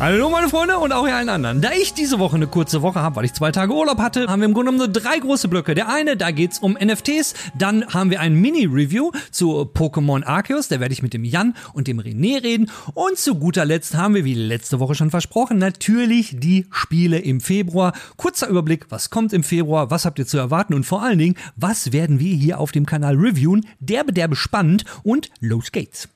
Hallo meine Freunde und auch ihr allen anderen. Da ich diese Woche eine kurze Woche habe, weil ich zwei Tage Urlaub hatte, haben wir im Grunde genommen nur drei große Blöcke. Der eine, da geht's um NFTs. Dann haben wir ein Mini-Review zu Pokémon Arceus. Da werde ich mit dem Jan und dem René reden. Und zu guter Letzt haben wir, wie letzte Woche schon versprochen, natürlich die Spiele im Februar. Kurzer Überblick, was kommt im Februar, was habt ihr zu erwarten und vor allen Dingen, was werden wir hier auf dem Kanal reviewen. Derbe, derbe spannend und los geht's.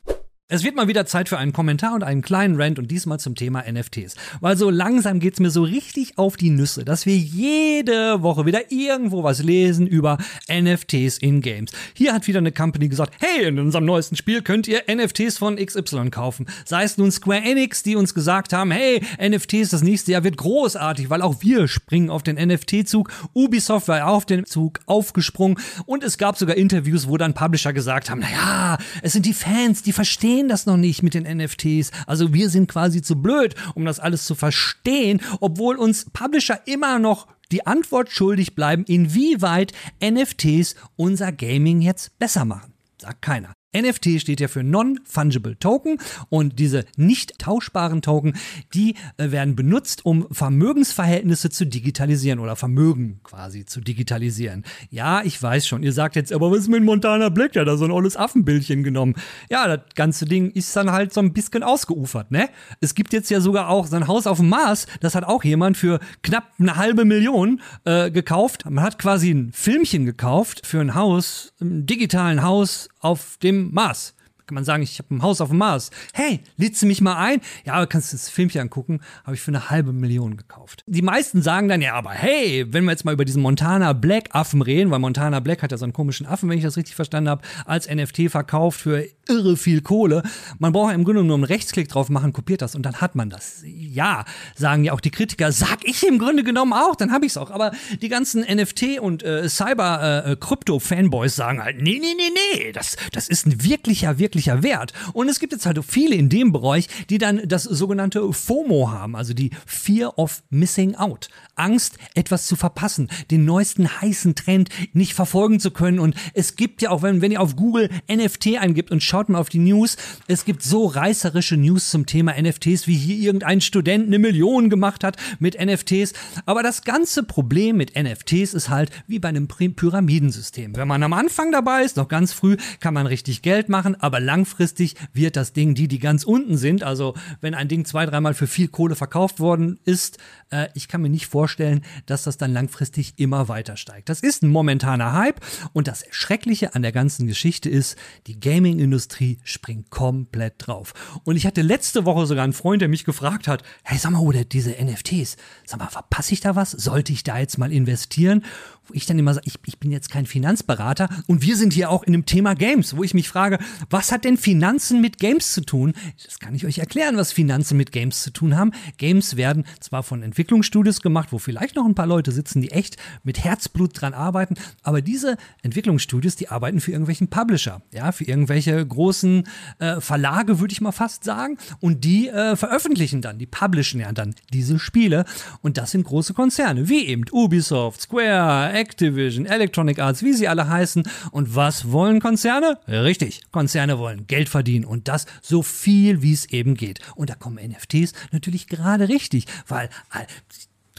Es wird mal wieder Zeit für einen Kommentar und einen kleinen Rant und diesmal zum Thema NFTs. Weil so langsam geht's mir so richtig auf die Nüsse, dass wir jede Woche wieder irgendwo was lesen über NFTs in Games. Hier hat wieder eine Company gesagt, hey, in unserem neuesten Spiel könnt ihr NFTs von XY kaufen. Sei es nun Square Enix, die uns gesagt haben, hey, NFTs das nächste Jahr wird großartig, weil auch wir springen auf den NFT-Zug. Ubisoft war auf den Zug aufgesprungen und es gab sogar Interviews, wo dann Publisher gesagt haben, naja, es sind die Fans, die verstehen verstehen das noch nicht mit den NFTs. Also wir sind quasi zu blöd, um das alles zu verstehen, obwohl uns Publisher immer noch die Antwort schuldig bleiben, inwieweit NFTs unser Gaming jetzt besser machen. Sagt keiner. NFT steht ja für Non-Fungible Token und diese nicht tauschbaren Token, die äh, werden benutzt, um Vermögensverhältnisse zu digitalisieren oder Vermögen quasi zu digitalisieren. Ja, ich weiß schon, ihr sagt jetzt, aber was ist mit Montana Black? Ja, da so ein olles Affenbildchen genommen. Ja, das ganze Ding ist dann halt so ein bisschen ausgeufert, ne? Es gibt jetzt ja sogar auch sein Haus auf dem Mars, das hat auch jemand für knapp eine halbe Million äh, gekauft. Man hat quasi ein Filmchen gekauft für ein Haus, ein digitalen Haus auf dem Mars. Kann man sagen, ich habe ein Haus auf dem Mars. Hey, lädst du mich mal ein? Ja, aber kannst du das Filmchen angucken? Habe ich für eine halbe Million gekauft. Die meisten sagen dann, ja, aber hey, wenn wir jetzt mal über diesen Montana Black Affen reden, weil Montana Black hat ja so einen komischen Affen, wenn ich das richtig verstanden habe, als NFT verkauft für irre viel Kohle. Man braucht im Grunde nur einen Rechtsklick drauf machen, kopiert das und dann hat man das. Ja, sagen ja auch die Kritiker, sag ich im Grunde genommen auch, dann habe ich es auch. Aber die ganzen NFT und äh, Cyber-Krypto-Fanboys äh, sagen halt, nee, nee, nee, nee, das, das ist ein wirklicher, wirklicher wirklicher Wert. Und es gibt jetzt halt viele in dem Bereich, die dann das sogenannte FOMO haben, also die Fear of Missing Out. Angst, etwas zu verpassen, den neuesten heißen Trend nicht verfolgen zu können. Und es gibt ja auch, wenn, wenn ihr auf Google NFT eingibt und schaut mal auf die News, es gibt so reißerische News zum Thema NFTs, wie hier irgendein Student eine Million gemacht hat mit NFTs. Aber das ganze Problem mit NFTs ist halt wie bei einem Pyramidensystem. Wenn man am Anfang dabei ist, noch ganz früh, kann man richtig Geld machen, aber langfristig wird das Ding, die, die ganz unten sind, also wenn ein Ding zwei, dreimal für viel Kohle verkauft worden ist, äh, ich kann mir nicht vorstellen, dass das dann langfristig immer weiter steigt. Das ist ein momentaner Hype und das Schreckliche an der ganzen Geschichte ist, die Gaming-Industrie springt komplett drauf. Und ich hatte letzte Woche sogar einen Freund, der mich gefragt hat, hey, sag mal, oder diese NFTs, sag mal, verpasse ich da was? Sollte ich da jetzt mal investieren? Wo ich dann immer sage, ich, ich bin jetzt kein Finanzberater und wir sind hier auch in dem Thema Games, wo ich mich frage, was hat denn Finanzen mit Games zu tun? Das kann ich euch erklären, was Finanzen mit Games zu tun haben. Games werden zwar von Entwicklungsstudios gemacht, wo vielleicht noch ein paar Leute sitzen, die echt mit Herzblut dran arbeiten, aber diese Entwicklungsstudios, die arbeiten für irgendwelchen Publisher, ja, für irgendwelche großen äh, Verlage, würde ich mal fast sagen, und die äh, veröffentlichen dann, die publishen ja dann diese Spiele und das sind große Konzerne, wie eben Ubisoft, Square, Activision, Electronic Arts, wie sie alle heißen. Und was wollen Konzerne? Richtig, Konzerne wollen Geld verdienen und das so viel, wie es eben geht. Und da kommen NFTs natürlich gerade richtig, weil äh,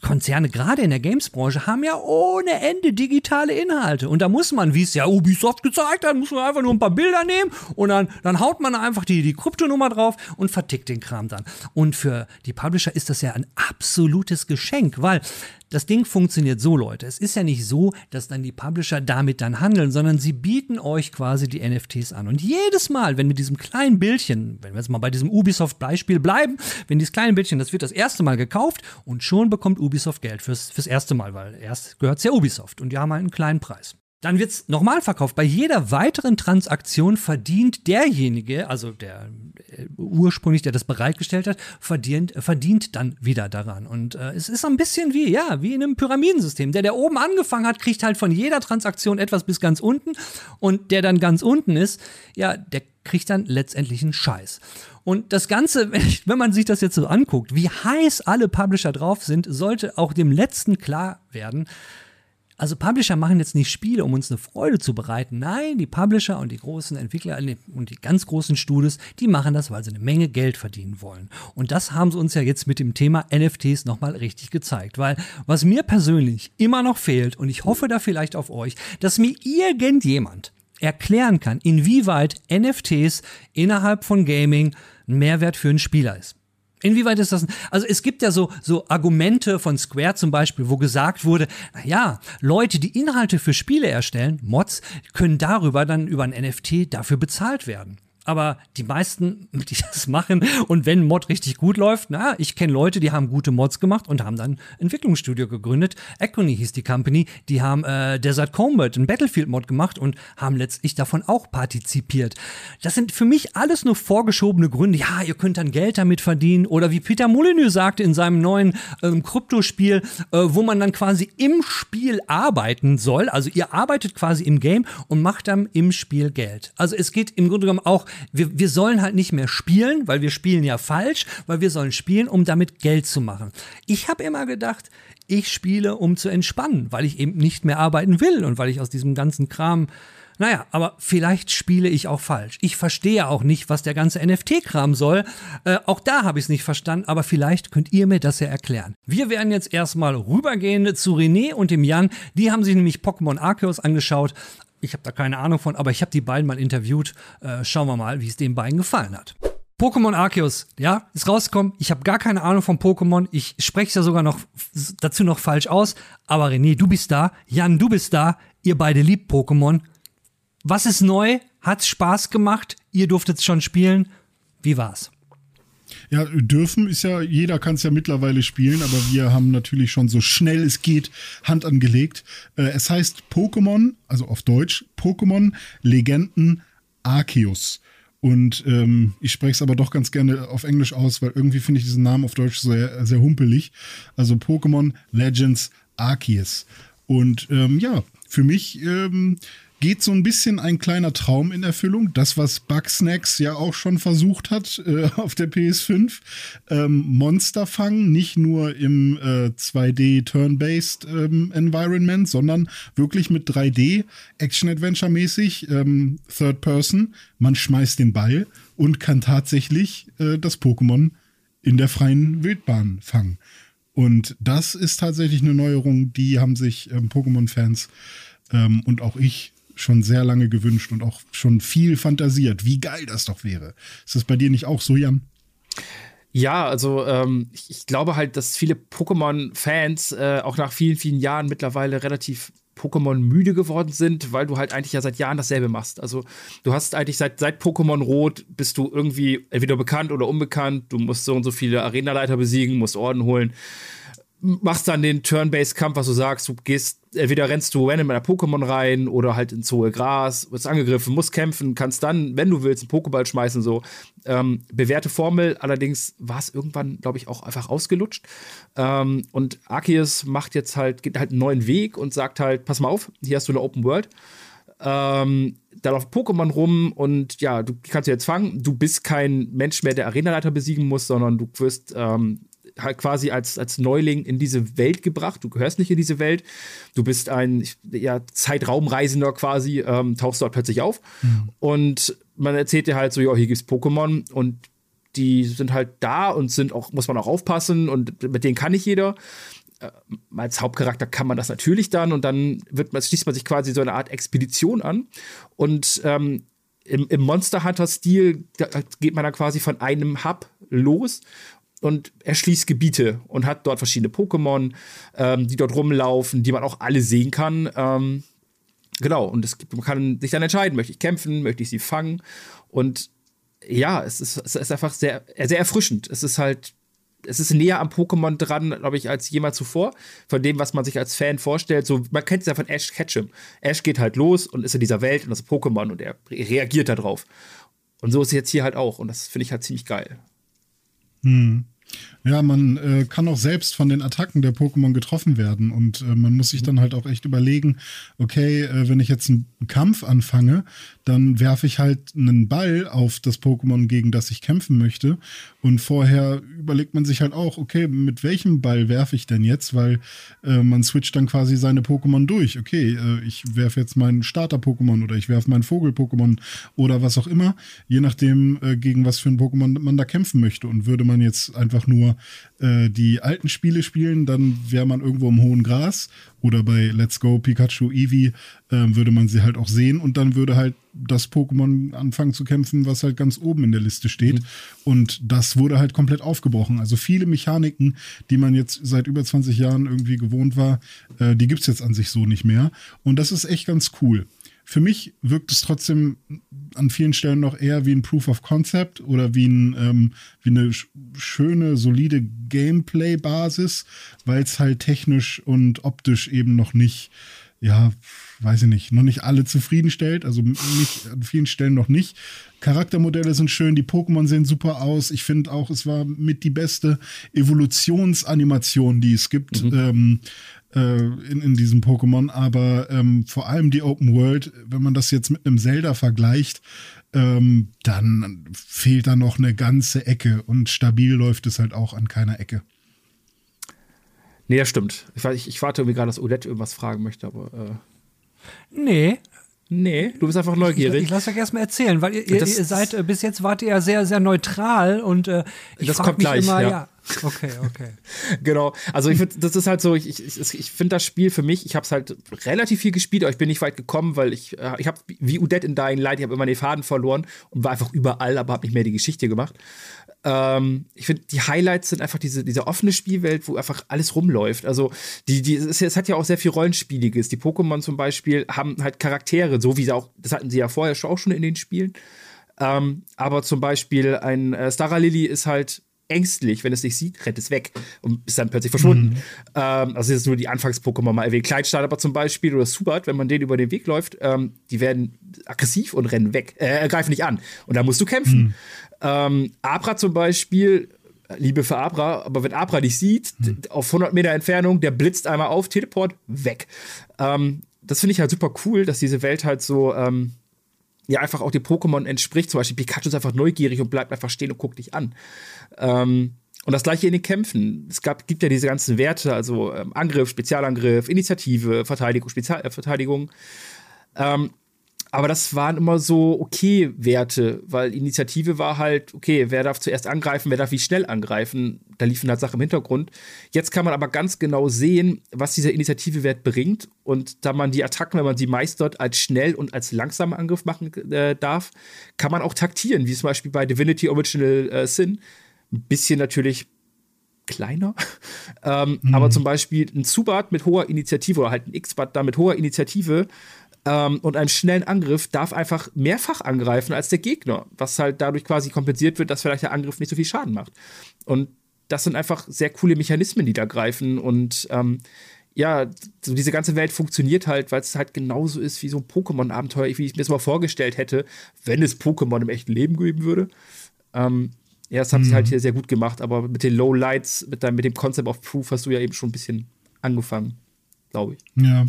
Konzerne, gerade in der Games-Branche, haben ja ohne Ende digitale Inhalte. Und da muss man, wie es ja Ubisoft gezeigt hat, muss man einfach nur ein paar Bilder nehmen und dann, dann haut man einfach die, die Kryptonummer drauf und vertickt den Kram dann. Und für die Publisher ist das ja ein absolutes Geschenk, weil das Ding funktioniert so, Leute. Es ist ja nicht so, dass dann die Publisher damit dann handeln, sondern sie bieten euch quasi die NFTs an. Und jedes Mal, wenn mit diesem kleinen Bildchen, wenn wir jetzt mal bei diesem Ubisoft-Beispiel bleiben, wenn dieses kleine Bildchen, das wird das erste Mal gekauft und schon bekommt Ubisoft Geld fürs, fürs erste Mal, weil erst gehört es ja Ubisoft und die haben halt einen kleinen Preis. Dann wird es nochmal verkauft. Bei jeder weiteren Transaktion verdient derjenige, also der äh, ursprünglich, der das bereitgestellt hat, verdient, äh, verdient dann wieder daran. Und äh, es ist ein bisschen wie, ja, wie in einem Pyramidensystem. Der, der oben angefangen hat, kriegt halt von jeder Transaktion etwas bis ganz unten. Und der dann ganz unten ist, ja, der kriegt dann letztendlich einen Scheiß. Und das Ganze, wenn man sich das jetzt so anguckt, wie heiß alle Publisher drauf sind, sollte auch dem Letzten klar werden, also Publisher machen jetzt nicht Spiele, um uns eine Freude zu bereiten. Nein, die Publisher und die großen Entwickler und die ganz großen Studios, die machen das, weil sie eine Menge Geld verdienen wollen. Und das haben sie uns ja jetzt mit dem Thema NFTs nochmal richtig gezeigt. Weil was mir persönlich immer noch fehlt, und ich hoffe da vielleicht auf euch, dass mir irgendjemand erklären kann, inwieweit NFTs innerhalb von Gaming ein Mehrwert für einen Spieler ist. Inwieweit ist das? Also es gibt ja so, so Argumente von Square zum Beispiel, wo gesagt wurde, na ja, Leute, die Inhalte für Spiele erstellen, Mods, können darüber dann über ein NFT dafür bezahlt werden. Aber die meisten, die das machen und wenn Mod richtig gut läuft, na, ich kenne Leute, die haben gute Mods gemacht und haben dann ein Entwicklungsstudio gegründet. Econy hieß die Company, die haben äh, Desert Combat, ein Battlefield-Mod gemacht und haben letztlich davon auch partizipiert. Das sind für mich alles nur vorgeschobene Gründe. Ja, ihr könnt dann Geld damit verdienen oder wie Peter Molyneux sagte in seinem neuen ähm, Kryptospiel, äh, wo man dann quasi im Spiel arbeiten soll. Also ihr arbeitet quasi im Game und macht dann im Spiel Geld. Also es geht im Grunde genommen auch wir, wir sollen halt nicht mehr spielen, weil wir spielen ja falsch, weil wir sollen spielen, um damit Geld zu machen. Ich habe immer gedacht, ich spiele, um zu entspannen, weil ich eben nicht mehr arbeiten will und weil ich aus diesem ganzen Kram naja, aber vielleicht spiele ich auch falsch. Ich verstehe auch nicht, was der ganze NFT-Kram soll. Äh, auch da habe ich es nicht verstanden, aber vielleicht könnt ihr mir das ja erklären. Wir werden jetzt erstmal rübergehen zu René und dem Jan. Die haben sich nämlich Pokémon Arceus angeschaut. Ich habe da keine Ahnung von, aber ich habe die beiden mal interviewt. Äh, schauen wir mal, wie es den beiden gefallen hat. Pokémon Arceus, ja, ist rausgekommen. Ich habe gar keine Ahnung von Pokémon. Ich spreche es ja sogar noch dazu noch falsch aus. Aber René, du bist da. Jan, du bist da. Ihr beide liebt Pokémon. Was ist neu? Hat's Spaß gemacht? Ihr durftet schon spielen. Wie war's? Ja, dürfen ist ja, jeder kann es ja mittlerweile spielen, aber wir haben natürlich schon so schnell es geht Hand angelegt. Äh, es heißt Pokémon, also auf Deutsch, Pokémon Legenden Arceus. Und ähm, ich spreche es aber doch ganz gerne auf Englisch aus, weil irgendwie finde ich diesen Namen auf Deutsch sehr, sehr humpelig. Also Pokémon Legends Arceus. Und ähm, ja, für mich ähm, geht so ein bisschen ein kleiner Traum in Erfüllung. Das, was Bugsnacks ja auch schon versucht hat äh, auf der PS5. Ähm, Monster fangen, nicht nur im äh, 2D Turn-Based ähm, Environment, sondern wirklich mit 3D Action-Adventure-mäßig, ähm, Third Person. Man schmeißt den Ball und kann tatsächlich äh, das Pokémon in der freien Wildbahn fangen. Und das ist tatsächlich eine Neuerung, die haben sich ähm, Pokémon-Fans ähm, und auch ich schon sehr lange gewünscht und auch schon viel fantasiert. Wie geil das doch wäre. Ist das bei dir nicht auch so, Jan? Ja, also ähm, ich, ich, glaube halt, dass viele Pokémon-Fans äh, auch nach vielen, vielen Jahren mittlerweile relativ Pokémon müde geworden sind, weil du halt eigentlich ja seit Jahren dasselbe machst. Also du hast eigentlich seit, seit Pokémon Rot bist du irgendwie entweder bekannt oder unbekannt. Du musst so und so viele Arenaleiter besiegen, musst Orden holen machst dann den Turn-Based-Kampf, was du sagst, du gehst, entweder rennst du random in ein Pokémon rein oder halt ins hohe Gras, wirst angegriffen, musst kämpfen, kannst dann, wenn du willst, einen Pokéball schmeißen, so. Ähm, bewährte Formel, allerdings war es irgendwann, glaube ich, auch einfach ausgelutscht. Ähm, und Arceus macht jetzt halt, geht halt einen neuen Weg und sagt halt, pass mal auf, hier hast du eine Open World. Ähm, da läuft Pokémon rum und ja, du kannst jetzt fangen. Du bist kein Mensch mehr, der Arenaleiter besiegen muss, sondern du wirst ähm, halt quasi als, als Neuling in diese Welt gebracht. Du gehörst nicht in diese Welt. Du bist ein ja, Zeitraumreisender quasi, ähm, tauchst dort plötzlich auf. Mhm. Und man erzählt dir halt so, ja, hier gibt's Pokémon und die sind halt da und sind auch, muss man auch aufpassen und mit denen kann nicht jeder. Äh, als Hauptcharakter kann man das natürlich dann und dann wird man, schließt man sich quasi so eine Art Expedition an und ähm, im, im Monster Hunter-Stil geht man dann quasi von einem Hub los und erschließt Gebiete und hat dort verschiedene Pokémon, ähm, die dort rumlaufen, die man auch alle sehen kann. Ähm, genau, und es gibt, man kann sich dann entscheiden, möchte ich kämpfen, möchte ich sie fangen. Und ja, es ist, es ist einfach sehr, sehr erfrischend. Es ist halt es ist näher am Pokémon dran, glaube ich, als jemals zuvor. Von dem, was man sich als Fan vorstellt. So, man kennt es ja von Ash Ketchum. Ash geht halt los und ist in dieser Welt und das Pokémon und er reagiert darauf. Und so ist es jetzt hier halt auch. Und das finde ich halt ziemlich geil. Hm. Ja, man äh, kann auch selbst von den Attacken der Pokémon getroffen werden und äh, man muss sich dann halt auch echt überlegen, okay, äh, wenn ich jetzt einen Kampf anfange, dann werfe ich halt einen Ball auf das Pokémon, gegen das ich kämpfen möchte. Und vorher überlegt man sich halt auch, okay, mit welchem Ball werfe ich denn jetzt, weil äh, man switcht dann quasi seine Pokémon durch. Okay, äh, ich werfe jetzt meinen Starter-Pokémon oder ich werfe meinen Vogel-Pokémon oder was auch immer, je nachdem, äh, gegen was für ein Pokémon man da kämpfen möchte. Und würde man jetzt einfach nur äh, die alten Spiele spielen, dann wäre man irgendwo im hohen Gras. Oder bei Let's Go Pikachu Eevee äh, würde man sie halt auch sehen und dann würde halt das Pokémon anfangen zu kämpfen, was halt ganz oben in der Liste steht. Mhm. Und das wurde halt komplett aufgebrochen. Also viele Mechaniken, die man jetzt seit über 20 Jahren irgendwie gewohnt war, äh, die gibt es jetzt an sich so nicht mehr. Und das ist echt ganz cool. Für mich wirkt es trotzdem an vielen Stellen noch eher wie ein Proof of Concept oder wie, ein, ähm, wie eine schöne, solide Gameplay-Basis, weil es halt technisch und optisch eben noch nicht, ja, weiß ich nicht, noch nicht alle zufriedenstellt. Also nicht, an vielen Stellen noch nicht. Charaktermodelle sind schön, die Pokémon sehen super aus. Ich finde auch, es war mit die beste Evolutionsanimation, die es gibt. Mhm. Ähm, äh, in, in diesem Pokémon, aber ähm, vor allem die Open World, wenn man das jetzt mit einem Zelda vergleicht, ähm, dann fehlt da noch eine ganze Ecke und stabil läuft es halt auch an keiner Ecke. Nee, das stimmt. Ich, ich, ich warte irgendwie gerade, dass Odette irgendwas fragen möchte, aber. Äh nee, Nee, du bist einfach neugierig. Ich, ich lasse euch erstmal erzählen, weil ihr, ihr, ihr seid, äh, bis jetzt wart ihr ja sehr, sehr neutral und äh, ich das kommt mich gleich, immer, ja. ja. Okay, okay. genau. Also ich finde, das ist halt so, ich, ich, ich finde das Spiel für mich, ich habe es halt relativ viel gespielt, aber ich bin nicht weit gekommen, weil ich, äh, ich habe wie Udet in Dying Light, ich habe immer den Faden verloren und war einfach überall, aber habe nicht mehr die Geschichte gemacht. Ähm, ich finde, die Highlights sind einfach diese, diese offene Spielwelt, wo einfach alles rumläuft. Also, die, die, es, es hat ja auch sehr viel Rollenspieliges. Die Pokémon zum Beispiel haben halt Charaktere, so wie sie auch, das hatten sie ja vorher auch schon in den Spielen. Ähm, aber zum Beispiel ein äh, Stara Lily ist halt ängstlich, wenn es dich sieht, rennt es weg und ist dann plötzlich verschwunden. Mhm. Ähm, also jetzt nur die Anfangs-Pokémon mal erwähnt. Kleinstadt aber zum Beispiel oder Subat, wenn man denen über den Weg läuft, ähm, die werden aggressiv und rennen weg, äh, greifen nicht an. Und da musst du kämpfen. Mhm. Ähm, Abra zum Beispiel, Liebe für Abra, aber wenn Abra dich sieht, mhm. auf 100 Meter Entfernung, der blitzt einmal auf, Teleport, weg. Ähm, das finde ich halt super cool, dass diese Welt halt so ähm, ja einfach auch dem Pokémon entspricht. Zum Beispiel Pikachu ist einfach neugierig und bleibt einfach stehen und guckt dich an. Ähm, und das gleiche in den Kämpfen. Es gab, gibt ja diese ganzen Werte, also ähm, Angriff, Spezialangriff, Initiative, Verteidigung, Spezialverteidigung. Äh, ähm, aber das waren immer so okay Werte, weil Initiative war halt, okay, wer darf zuerst angreifen, wer darf wie schnell angreifen. Da liefen halt Sachen im Hintergrund. Jetzt kann man aber ganz genau sehen, was dieser Initiative-Wert bringt. Und da man die Attacken, wenn man sie meistert, als schnell und als langsamer Angriff machen äh, darf, kann man auch taktieren, wie zum Beispiel bei Divinity Original äh, Sin. Ein bisschen natürlich kleiner. ähm, mhm. Aber zum Beispiel ein Zubat mit hoher Initiative oder halt ein X-Bat da mit hoher Initiative ähm, und einen schnellen Angriff darf einfach mehrfach angreifen als der Gegner, was halt dadurch quasi kompensiert wird, dass vielleicht der Angriff nicht so viel Schaden macht. Und das sind einfach sehr coole Mechanismen, die da greifen und ähm, ja, so diese ganze Welt funktioniert halt, weil es halt genauso ist wie so ein Pokémon-Abenteuer, wie ich mir das mal vorgestellt hätte, wenn es Pokémon im echten Leben geben würde. Ähm, ja, das haben mhm. sie halt hier sehr gut gemacht, aber mit den Low Lights, mit, mit dem Concept of Proof hast du ja eben schon ein bisschen angefangen glaube ich. Ja,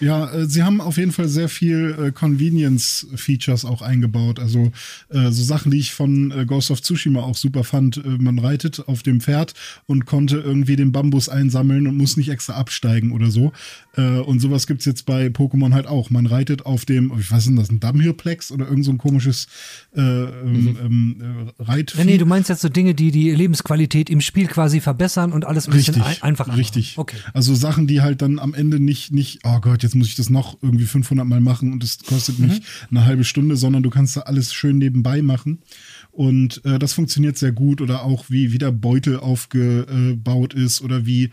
ja, äh, sie haben auf jeden Fall sehr viel äh, Convenience-Features auch eingebaut. Also äh, so Sachen, die ich von äh, Ghost of Tsushima auch super fand. Äh, man reitet auf dem Pferd und konnte irgendwie den Bambus einsammeln und muss nicht extra absteigen oder so. Äh, und sowas gibt es jetzt bei Pokémon halt auch. Man reitet auf dem, ich weiß nicht, das ein Dammhirplex oder irgend so ein komisches ähm, mhm. ähm, Reit. Nee, nee, du meinst jetzt so Dinge, die die Lebensqualität im Spiel quasi verbessern und alles ein richtig, bisschen ein einfacher Richtig. Okay. Also Sachen, die halt dann am Ende nicht, nicht, oh Gott, jetzt muss ich das noch irgendwie 500 Mal machen und es kostet mich mhm. eine halbe Stunde, sondern du kannst da alles schön nebenbei machen. Und äh, das funktioniert sehr gut. Oder auch wie, wie der Beutel aufgebaut ist oder wie,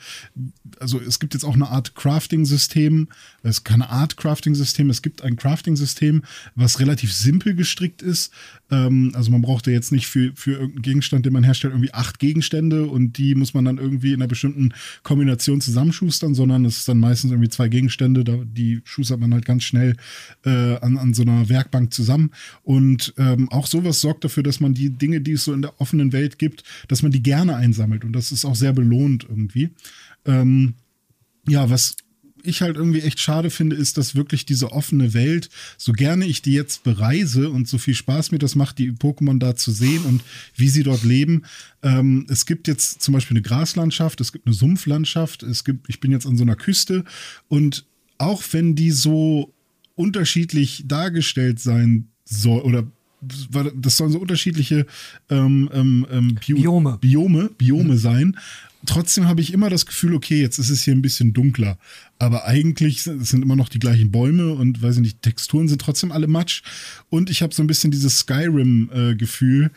also es gibt jetzt auch eine Art Crafting-System. Es ist keine Art Crafting-System, es gibt ein Crafting-System, was relativ simpel gestrickt ist. Ähm, also man braucht ja jetzt nicht für, für irgendeinen Gegenstand, den man herstellt, irgendwie acht Gegenstände und die muss man dann irgendwie in einer bestimmten Kombination zusammenschustern, sondern es ist dann meistens irgendwie zwei Gegenstände, da, die schustert man halt ganz schnell äh, an, an so einer Werkbank zusammen. Und ähm, auch sowas sorgt dafür, dass man die Dinge, die es so in der offenen Welt gibt, dass man die gerne einsammelt. Und das ist auch sehr belohnt irgendwie. Ähm, ja, was ich halt irgendwie echt schade finde, ist, dass wirklich diese offene Welt, so gerne ich die jetzt bereise und so viel Spaß mir das macht, die Pokémon da zu sehen und wie sie dort leben. Ähm, es gibt jetzt zum Beispiel eine Graslandschaft, es gibt eine Sumpflandschaft, es gibt, ich bin jetzt an so einer Küste und auch wenn die so unterschiedlich dargestellt sein soll oder das sollen so unterschiedliche ähm, ähm, ähm Bio Biome. Biome, Biome mhm. sein. Trotzdem habe ich immer das Gefühl, okay, jetzt ist es hier ein bisschen dunkler. Aber eigentlich sind, immer noch die gleichen Bäume und weiß ich nicht, Texturen sind trotzdem alle matsch. Und ich habe so ein bisschen dieses Skyrim-Gefühl, äh,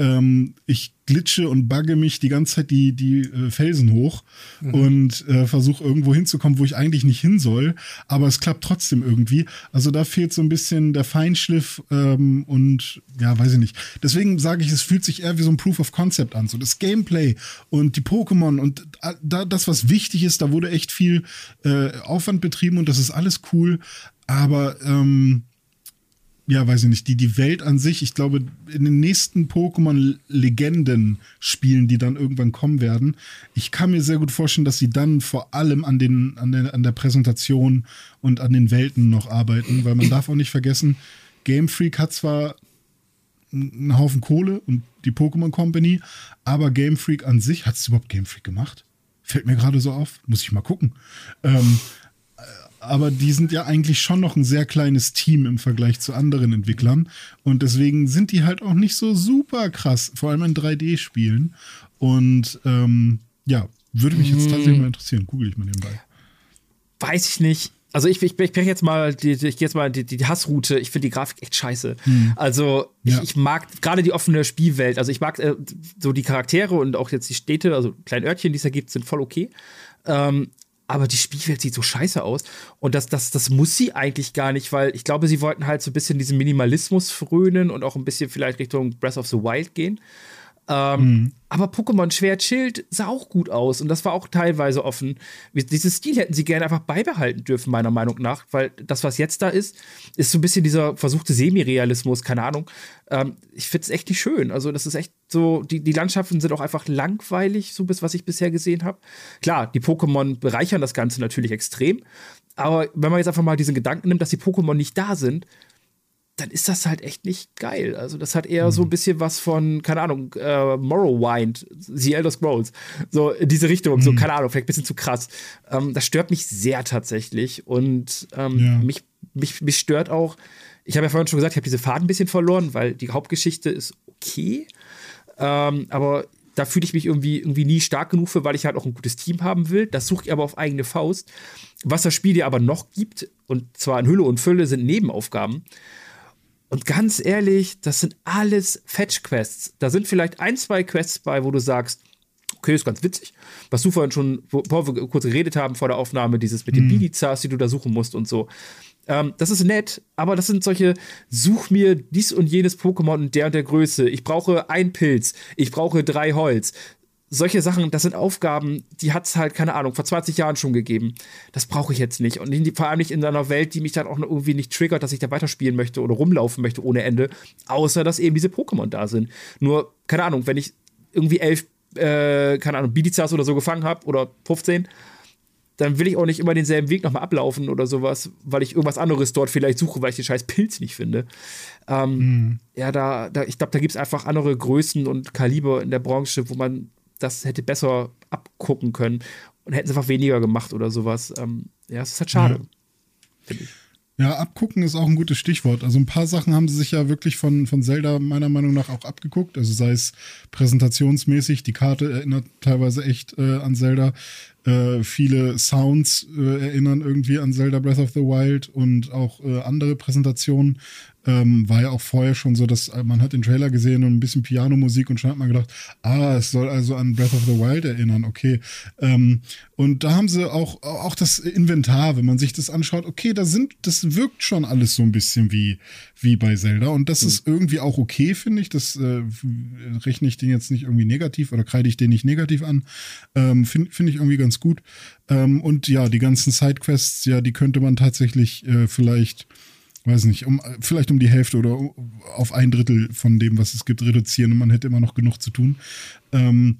ähm, ich glitsche und bugge mich die ganze Zeit die, die äh, Felsen hoch mhm. und äh, versuche irgendwo hinzukommen, wo ich eigentlich nicht hin soll. Aber es klappt trotzdem irgendwie. Also da fehlt so ein bisschen der Feinschliff ähm, und ja, weiß ich nicht. Deswegen sage ich, es fühlt sich eher wie so ein Proof of Concept an. So das Gameplay und die Pokémon und äh, da, das, was wichtig ist, da wurde echt viel äh, Aufwand betrieben und das ist alles cool. Aber ähm, ja, weiß ich nicht, die, die Welt an sich, ich glaube, in den nächsten Pokémon-Legenden-Spielen, die dann irgendwann kommen werden, ich kann mir sehr gut vorstellen, dass sie dann vor allem an, den, an, der, an der Präsentation und an den Welten noch arbeiten, weil man darf auch nicht vergessen, Game Freak hat zwar einen Haufen Kohle und die Pokémon Company, aber Game Freak an sich, hat es überhaupt Game Freak gemacht? Fällt mir gerade so auf, muss ich mal gucken. Ähm, aber die sind ja eigentlich schon noch ein sehr kleines Team im Vergleich zu anderen Entwicklern. Und deswegen sind die halt auch nicht so super krass, vor allem in 3D-Spielen. Und ähm, ja, würde mich jetzt tatsächlich mal interessieren. Google ich mal nebenbei. Weiß ich nicht. Also ich, ich, ich jetzt mal die, ich jetzt mal die, die Hassroute. Ich finde die Grafik echt scheiße. Hm. Also ich, ja. ich mag gerade die offene Spielwelt. Also ich mag äh, so die Charaktere und auch jetzt die Städte, also kleine Örtchen, die es da gibt, sind voll okay. Ähm, aber die Spielwelt sieht so scheiße aus. Und das, das, das muss sie eigentlich gar nicht, weil ich glaube, sie wollten halt so ein bisschen diesen Minimalismus frönen und auch ein bisschen vielleicht Richtung Breath of the Wild gehen. Ähm, mhm. Aber Pokémon Schwert Schild sah auch gut aus und das war auch teilweise offen. Dieses Stil hätten sie gerne einfach beibehalten dürfen, meiner Meinung nach, weil das, was jetzt da ist, ist so ein bisschen dieser versuchte Semi-Realismus, keine Ahnung. Ähm, ich finde es echt nicht schön. Also, das ist echt so, die, die Landschaften sind auch einfach langweilig, so bis was ich bisher gesehen habe. Klar, die Pokémon bereichern das Ganze natürlich extrem, aber wenn man jetzt einfach mal diesen Gedanken nimmt, dass die Pokémon nicht da sind, dann ist das halt echt nicht geil. Also das hat eher mhm. so ein bisschen was von, keine Ahnung, äh, Morrowind, The Elder Scrolls. So in diese Richtung, mhm. so, keine Ahnung, vielleicht ein bisschen zu krass. Ähm, das stört mich sehr tatsächlich. Und ähm, ja. mich, mich, mich stört auch, ich habe ja vorhin schon gesagt, ich habe diese Fahrt ein bisschen verloren, weil die Hauptgeschichte ist okay. Ähm, aber da fühle ich mich irgendwie, irgendwie nie stark genug für, weil ich halt auch ein gutes Team haben will. Das suche ich aber auf eigene Faust. Was das Spiel dir aber noch gibt, und zwar in Hülle und Fülle, sind Nebenaufgaben. Und ganz ehrlich, das sind alles Fetch-Quests. Da sind vielleicht ein, zwei Quests bei, wo du sagst, okay, ist ganz witzig. Was du vorhin schon, bevor wir kurz geredet haben vor der Aufnahme, dieses mit den mhm. Die du da suchen musst und so. Ähm, das ist nett, aber das sind solche, such mir dies und jenes Pokémon in der und der Größe. Ich brauche ein Pilz, ich brauche drei Holz solche Sachen, das sind Aufgaben, die hat es halt, keine Ahnung, vor 20 Jahren schon gegeben. Das brauche ich jetzt nicht. Und die, vor allem nicht in einer Welt, die mich dann auch irgendwie nicht triggert, dass ich da weiterspielen möchte oder rumlaufen möchte ohne Ende. Außer, dass eben diese Pokémon da sind. Nur, keine Ahnung, wenn ich irgendwie elf, äh, keine Ahnung, Bidizas oder so gefangen habe oder 15, dann will ich auch nicht immer denselben Weg nochmal ablaufen oder sowas, weil ich irgendwas anderes dort vielleicht suche, weil ich den scheiß Pilz nicht finde. Ähm, mm. Ja, da, da ich glaube, da gibt es einfach andere Größen und Kaliber in der Branche, wo man das hätte besser abgucken können und hätten es einfach weniger gemacht oder sowas. Ähm, ja, es ist halt schade, ja. Ja, abgucken ist auch ein gutes Stichwort. Also ein paar Sachen haben sie sich ja wirklich von, von Zelda meiner Meinung nach auch abgeguckt. Also sei es präsentationsmäßig, die Karte erinnert teilweise echt äh, an Zelda. Äh, viele Sounds äh, erinnern irgendwie an Zelda Breath of the Wild und auch äh, andere Präsentationen Ähm, war ja auch vorher schon so, dass äh, man hat den Trailer gesehen und ein bisschen Pianomusik und schon hat man gedacht, ah, es soll also an Breath of the Wild erinnern, okay. Ähm, und da haben sie auch, auch das Inventar, wenn man sich das anschaut, okay, da sind, das wirkt schon alles so ein bisschen wie, wie bei Zelda. Und das mhm. ist irgendwie auch okay, finde ich. Das äh, rechne ich den jetzt nicht irgendwie negativ oder kreide ich den nicht negativ an. Ähm, finde find ich irgendwie ganz gut. Ähm, und ja, die ganzen Sidequests, ja, die könnte man tatsächlich äh, vielleicht weiß nicht, um, vielleicht um die Hälfte oder auf ein Drittel von dem, was es gibt, reduzieren und man hätte immer noch genug zu tun. Ähm,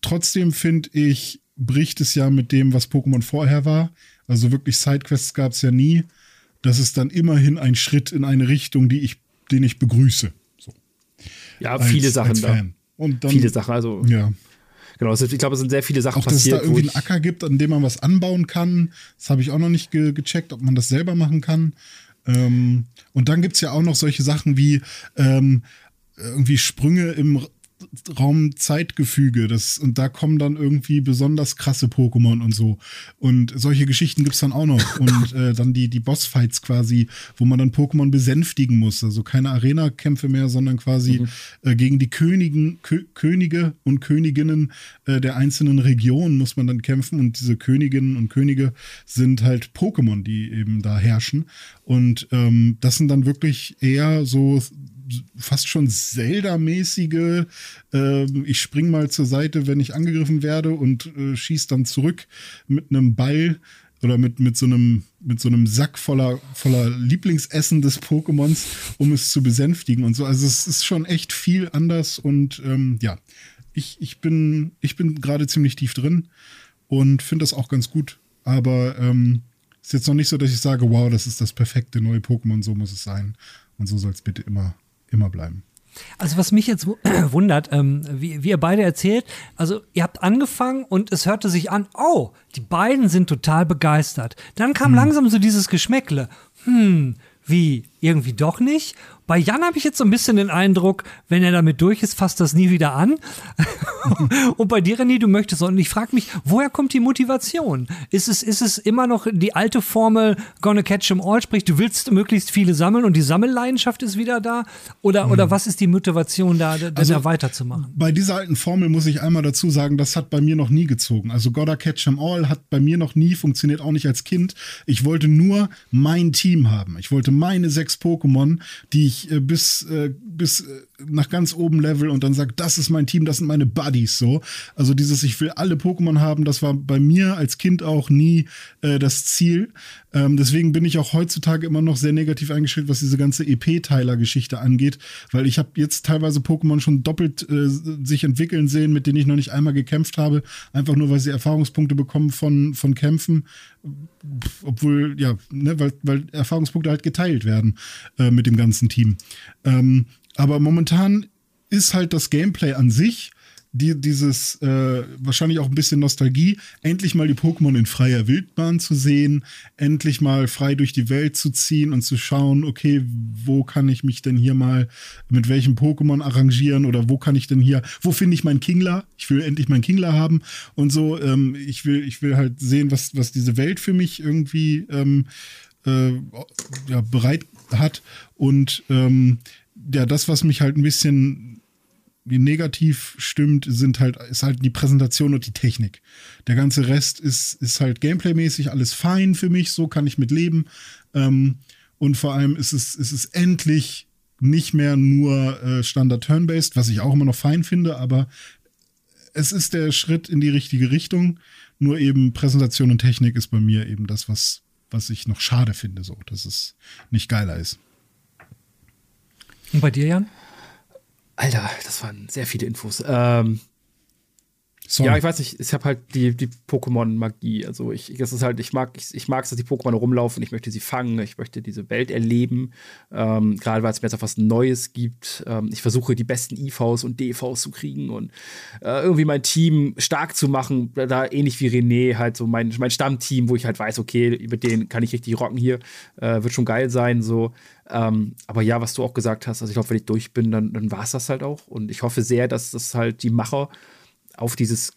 trotzdem finde ich, bricht es ja mit dem, was Pokémon vorher war. Also wirklich Sidequests gab es ja nie. Das ist dann immerhin ein Schritt in eine Richtung, die ich, den ich begrüße. So. Ja, als, viele Sachen da. Und dann, viele Sachen, also. Ja. Genau, ich glaube, es sind sehr viele Sachen auch, passiert. Dass es da irgendwie einen Acker gibt, an dem man was anbauen kann. Das habe ich auch noch nicht ge gecheckt, ob man das selber machen kann. Ähm, und dann gibt es ja auch noch solche Sachen wie ähm, irgendwie Sprünge im Raumzeitgefüge. Das, und da kommen dann irgendwie besonders krasse Pokémon und so. Und solche Geschichten gibt es dann auch noch. Und äh, dann die, die Bossfights quasi, wo man dann Pokémon besänftigen muss. Also keine Arena-Kämpfe mehr, sondern quasi mhm. äh, gegen die Königen, Kö Könige und Königinnen äh, der einzelnen Regionen muss man dann kämpfen. Und diese Königinnen und Könige sind halt Pokémon, die eben da herrschen. Und ähm, das sind dann wirklich eher so fast schon Zelda-mäßige, äh, ich spring mal zur Seite, wenn ich angegriffen werde und äh, schieß dann zurück mit einem Ball oder mit, mit, so einem, mit so einem Sack voller, voller Lieblingsessen des Pokémons, um es zu besänftigen und so. Also es ist schon echt viel anders und ähm, ja, ich, ich bin, ich bin gerade ziemlich tief drin und finde das auch ganz gut. Aber ähm, ist jetzt noch nicht so, dass ich sage, wow, das ist das perfekte neue Pokémon, so muss es sein. Und so soll es bitte immer immer bleiben. Also was mich jetzt wundert, ähm, wie, wie ihr beide erzählt, also ihr habt angefangen und es hörte sich an, oh, die beiden sind total begeistert. Dann kam hm. langsam so dieses Geschmäckle, hm, wie, irgendwie doch nicht? Bei Jan habe ich jetzt so ein bisschen den Eindruck, wenn er damit durch ist, fasst das nie wieder an. und bei dir, René, du möchtest. Und ich frage mich, woher kommt die Motivation? Ist es, ist es immer noch die alte Formel, gonna catch them all, sprich, du willst möglichst viele sammeln und die Sammelleidenschaft ist wieder da? Oder, mhm. oder was ist die Motivation da, da, also, da weiterzumachen? Bei dieser alten Formel muss ich einmal dazu sagen, das hat bei mir noch nie gezogen. Also Gotta catch them all hat bei mir noch nie funktioniert, auch nicht als Kind. Ich wollte nur mein Team haben. Ich wollte meine sechs Pokémon, die ich äh, bis, äh, bis äh, nach ganz oben Level und dann sagt, das ist mein Team, das sind meine Buddies so. Also dieses, ich will alle Pokémon haben, das war bei mir als Kind auch nie äh, das Ziel. Ähm, deswegen bin ich auch heutzutage immer noch sehr negativ eingestellt, was diese ganze EP-Teiler-Geschichte angeht, weil ich habe jetzt teilweise Pokémon schon doppelt äh, sich entwickeln sehen, mit denen ich noch nicht einmal gekämpft habe, einfach nur, weil sie Erfahrungspunkte bekommen von, von Kämpfen, obwohl, ja, ne, weil, weil Erfahrungspunkte halt geteilt werden äh, mit dem ganzen Team. Ähm, aber momentan ist halt das Gameplay an sich die, dieses äh, wahrscheinlich auch ein bisschen Nostalgie, endlich mal die Pokémon in freier Wildbahn zu sehen, endlich mal frei durch die Welt zu ziehen und zu schauen, okay, wo kann ich mich denn hier mal mit welchem Pokémon arrangieren oder wo kann ich denn hier, wo finde ich meinen Kingler? Ich will endlich meinen Kingler haben und so. Ähm, ich will, ich will halt sehen, was, was diese Welt für mich irgendwie ähm, äh, ja, bereit hat und ähm, ja, das, was mich halt ein bisschen negativ stimmt, sind halt, ist halt die Präsentation und die Technik. Der ganze Rest ist, ist halt gameplaymäßig alles fein für mich, so kann ich mit leben. Ähm, und vor allem ist es, ist es endlich nicht mehr nur äh, Standard Turn-Based, was ich auch immer noch fein finde, aber es ist der Schritt in die richtige Richtung. Nur eben Präsentation und Technik ist bei mir eben das, was, was ich noch schade finde, so, dass es nicht geiler ist. Und bei dir, Jan? Alter, das waren sehr viele Infos. Ähm, Sorry. Ja, ich weiß nicht, ich habe halt die, die Pokémon-Magie. Also ich, das ist halt, ich mag, ich, ich mag es, dass die Pokémon rumlaufen, ich möchte sie fangen, ich möchte diese Welt erleben. Ähm, Gerade weil es mir jetzt auch was Neues gibt. Ähm, ich versuche die besten IVs und DVs zu kriegen und äh, irgendwie mein Team stark zu machen. Da ähnlich wie René, halt so mein, mein Stammteam, wo ich halt weiß, okay, über den kann ich richtig rocken hier. Äh, wird schon geil sein, so. Ähm, aber ja, was du auch gesagt hast, also ich glaube, wenn ich durch bin, dann, dann war es das halt auch. Und ich hoffe sehr, dass das halt die Macher auf dieses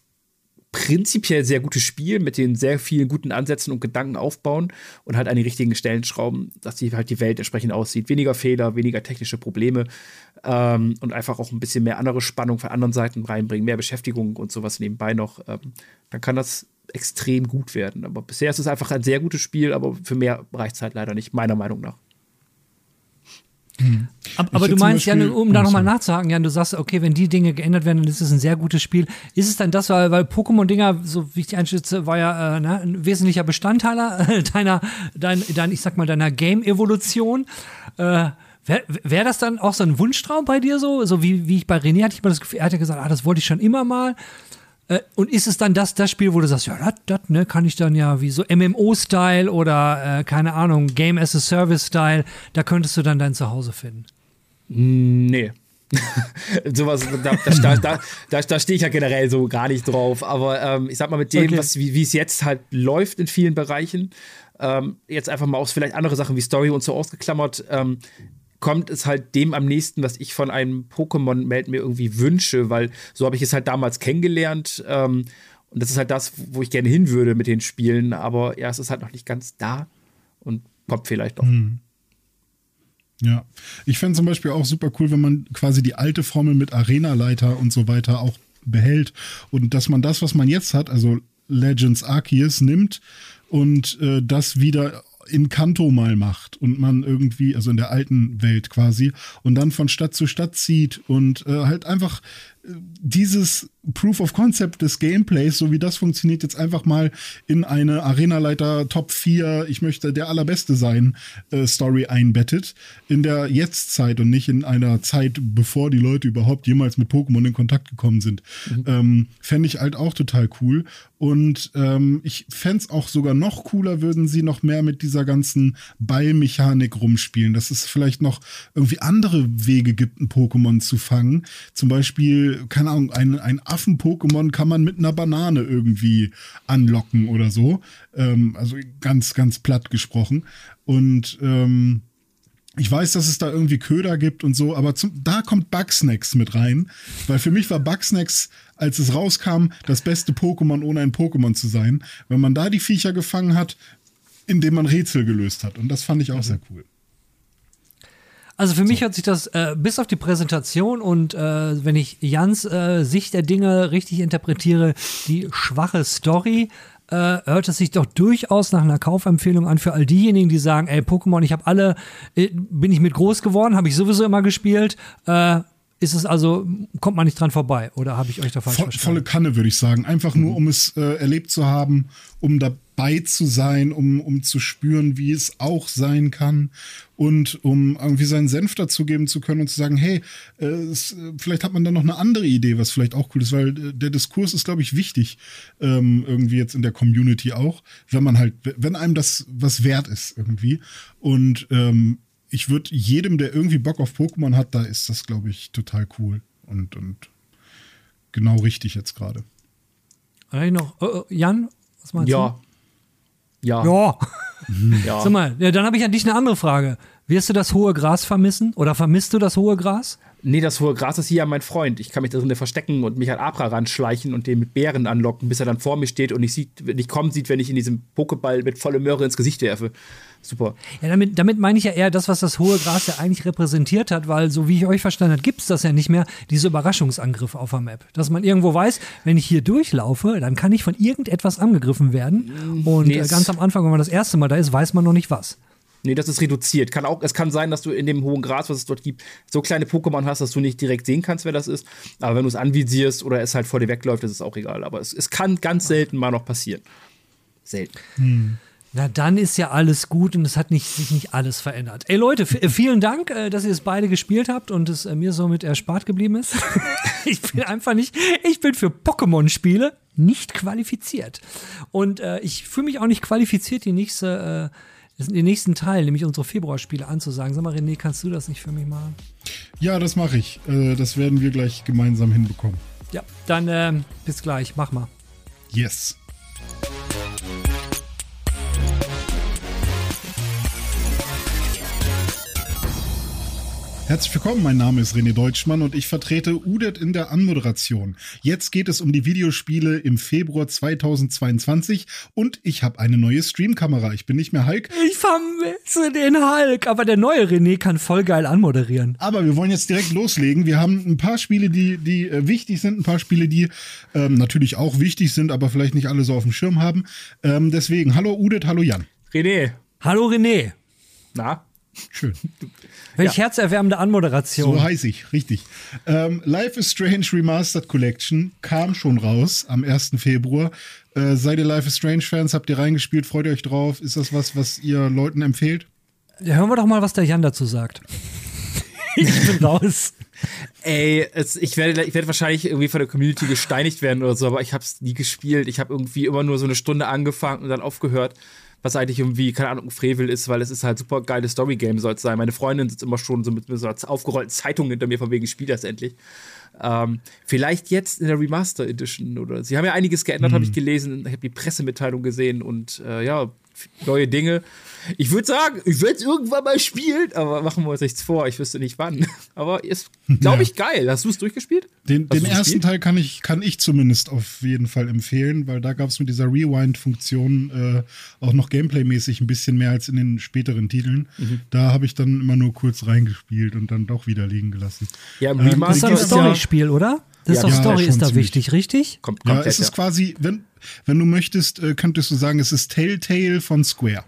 prinzipiell sehr gutes Spiel mit den sehr vielen guten Ansätzen und Gedanken aufbauen und halt an die richtigen Stellen schrauben, dass die halt die Welt entsprechend aussieht. Weniger Fehler, weniger technische Probleme ähm, und einfach auch ein bisschen mehr andere Spannung von anderen Seiten reinbringen, mehr Beschäftigung und sowas nebenbei noch. Ähm, dann kann das extrem gut werden. Aber bisher ist es einfach ein sehr gutes Spiel, aber für mehr reicht es halt leider nicht, meiner Meinung nach. Mhm. Aber, du meinst, Jan, um da nochmal nachzuhaken, Jan, du sagst, okay, wenn die Dinge geändert werden, dann ist es ein sehr gutes Spiel. Ist es dann das, weil, weil Pokémon-Dinger, so wie ich die einschätze, war ja äh, ne, ein wesentlicher Bestandteil deiner, dein, dein, ich sag mal, deiner Game-Evolution. Äh, Wäre wär das dann auch so ein Wunschtraum bei dir so? So wie, wie ich bei René hatte ich mal das Gefühl, er hat ja gesagt, ah, das wollte ich schon immer mal. Äh, und ist es dann das, das Spiel, wo du sagst, ja, das ne, kann ich dann ja wie so MMO-Style oder äh, keine Ahnung, Game as a Service-Style, da könntest du dann dein Zuhause finden? Nee. Sowas, da, da, da, da, da stehe ich ja generell so gar nicht drauf. Aber ähm, ich sag mal, mit dem, okay. was, wie es jetzt halt läuft in vielen Bereichen, ähm, jetzt einfach mal aus vielleicht andere Sachen wie Story und so ausgeklammert, ähm, kommt es halt dem am nächsten, was ich von einem Pokémon-Meld mir irgendwie wünsche, weil so habe ich es halt damals kennengelernt. Ähm, und das ist halt das, wo ich gerne hin würde mit den Spielen. Aber ja, es ist halt noch nicht ganz da und kommt vielleicht noch. Hm. Ja, ich fände zum Beispiel auch super cool, wenn man quasi die alte Formel mit Arena-Leiter und so weiter auch behält und dass man das, was man jetzt hat, also Legends Arceus nimmt und äh, das wieder in Kanto mal macht und man irgendwie, also in der alten Welt quasi, und dann von Stadt zu Stadt zieht und äh, halt einfach dieses Proof of Concept des Gameplays, so wie das funktioniert, jetzt einfach mal in eine Arenaleiter Top 4, ich möchte der allerbeste sein, äh, Story einbettet, in der Jetztzeit und nicht in einer Zeit, bevor die Leute überhaupt jemals mit Pokémon in Kontakt gekommen sind. Mhm. Ähm, Fände ich halt auch total cool. Und ähm, ich fände es auch sogar noch cooler, würden sie noch mehr mit dieser ganzen Ballmechanik rumspielen, dass es vielleicht noch irgendwie andere Wege gibt, ein Pokémon zu fangen. Zum Beispiel keine Ahnung, ein, ein Affen-Pokémon kann man mit einer Banane irgendwie anlocken oder so. Ähm, also ganz, ganz platt gesprochen. Und ähm, ich weiß, dass es da irgendwie Köder gibt und so, aber zum, da kommt Bugsnacks mit rein, weil für mich war Bugsnacks, als es rauskam, das beste Pokémon, ohne ein Pokémon zu sein, wenn man da die Viecher gefangen hat, indem man Rätsel gelöst hat. Und das fand ich auch mhm. sehr cool. Also für mich hört sich das äh, bis auf die Präsentation und äh, wenn ich Jans äh, Sicht der Dinge richtig interpretiere, die schwache Story, äh, hört es sich doch durchaus nach einer Kaufempfehlung an für all diejenigen, die sagen, ey, Pokémon, ich habe alle, äh, bin ich mit groß geworden, habe ich sowieso immer gespielt. Äh, ist es also, kommt man nicht dran vorbei oder habe ich euch da falsch Vo verstanden? Volle Kanne, würde ich sagen. Einfach nur, mhm. um es äh, erlebt zu haben, um dabei zu sein, um, um zu spüren, wie es auch sein kann und um irgendwie seinen Senf dazu geben zu können und zu sagen, hey, äh, es, vielleicht hat man da noch eine andere Idee, was vielleicht auch cool ist, weil äh, der Diskurs ist, glaube ich, wichtig, ähm, irgendwie jetzt in der Community auch, wenn man halt, wenn einem das was wert ist irgendwie und ähm, ich würde jedem, der irgendwie Bock auf Pokémon hat, da ist das, glaube ich, total cool und, und genau richtig jetzt gerade. noch, uh, Jan, was meinst ja. du? Ja. Ja. ja. Sag mal, ja, dann habe ich an dich eine andere Frage. Wirst du das hohe Gras vermissen oder vermisst du das hohe Gras? Nee, das hohe Gras ist hier mein Freund. Ich kann mich da drin verstecken und mich an Abra ranschleichen und den mit Bären anlocken, bis er dann vor mir steht und nicht, sieht, nicht kommen sieht, wenn ich in diesem Pokéball mit voller Möhre ins Gesicht werfe. Super. Ja, damit, damit meine ich ja eher das, was das hohe Gras ja eigentlich repräsentiert hat, weil so wie ich euch verstanden habe, gibt es das ja nicht mehr, diese Überraschungsangriffe auf der Map. Dass man irgendwo weiß, wenn ich hier durchlaufe, dann kann ich von irgendetwas angegriffen werden. Mm, Und nee, ganz am Anfang, wenn man das erste Mal da ist, weiß man noch nicht was. Nee, das ist reduziert. Kann auch, es kann sein, dass du in dem hohen Gras, was es dort gibt, so kleine Pokémon hast, dass du nicht direkt sehen kannst, wer das ist. Aber wenn du es anvisierst oder es halt vor dir wegläuft, ist es auch egal. Aber es, es kann ganz selten mal noch passieren. Selten. Hm. Na, dann ist ja alles gut und es hat nicht, sich nicht alles verändert. Ey Leute, äh, vielen Dank, äh, dass ihr es beide gespielt habt und es äh, mir somit erspart geblieben ist. ich bin einfach nicht, ich bin für Pokémon-Spiele nicht qualifiziert. Und äh, ich fühle mich auch nicht qualifiziert, die nächste, äh, den nächsten Teil, nämlich unsere Februarspiele anzusagen. Sag mal, René, kannst du das nicht für mich machen? Ja, das mache ich. Äh, das werden wir gleich gemeinsam hinbekommen. Ja, dann äh, bis gleich. Mach mal. Yes. Herzlich willkommen, mein Name ist René Deutschmann und ich vertrete UDET in der Anmoderation. Jetzt geht es um die Videospiele im Februar 2022 und ich habe eine neue Streamkamera. Ich bin nicht mehr Hulk. Ich vermisse den Hulk, aber der neue René kann voll geil anmoderieren. Aber wir wollen jetzt direkt loslegen. Wir haben ein paar Spiele, die, die äh, wichtig sind, ein paar Spiele, die ähm, natürlich auch wichtig sind, aber vielleicht nicht alle so auf dem Schirm haben. Ähm, deswegen, hallo UDET, hallo Jan. René. Hallo René. Na? Schön. Welch ja. herzerwärmende Anmoderation. So heiß ich, richtig. Ähm, Life is Strange Remastered Collection kam schon raus am 1. Februar. Äh, seid ihr Life is Strange Fans? Habt ihr reingespielt? Freut ihr euch drauf? Ist das was, was ihr Leuten empfehlt? Ja, hören wir doch mal, was der Jan dazu sagt. ich bin raus. Ey, es, ich, werde, ich werde wahrscheinlich irgendwie von der Community gesteinigt werden oder so, aber ich habe es nie gespielt. Ich habe irgendwie immer nur so eine Stunde angefangen und dann aufgehört was eigentlich irgendwie, keine Ahnung, ein Frevel ist, weil es ist halt super geiles Story-Game soll es sein. Meine Freundin sitzt immer schon so mit, so einer aufgerollten Zeitung hinter mir, von wegen, ich spiele das endlich. Ähm, vielleicht jetzt in der Remaster Edition oder sie haben ja einiges geändert, mhm. habe ich gelesen. Ich habe die Pressemitteilung gesehen und äh, ja, neue Dinge. Ich würde sagen, ich werde es irgendwann mal spielen, aber machen wir uns nichts vor. Ich wüsste nicht wann. Aber ist, glaube ich, ja. geil. Hast du es durchgespielt? Den, den ersten gespielt? Teil kann ich, kann ich zumindest auf jeden Fall empfehlen, weil da gab es mit dieser Rewind-Funktion äh, auch noch Gameplay-mäßig ein bisschen mehr als in den späteren Titeln. Mhm. Da habe ich dann immer nur kurz reingespielt und dann doch wieder liegen gelassen. Ja, im ähm, Remaster ist ein Story-Spiel, oder? Das ja, ist doch Story ist da wichtig, richtig? Kommt, ja, es ist quasi, wenn, wenn du möchtest, äh, könntest du sagen, es ist Telltale von Square.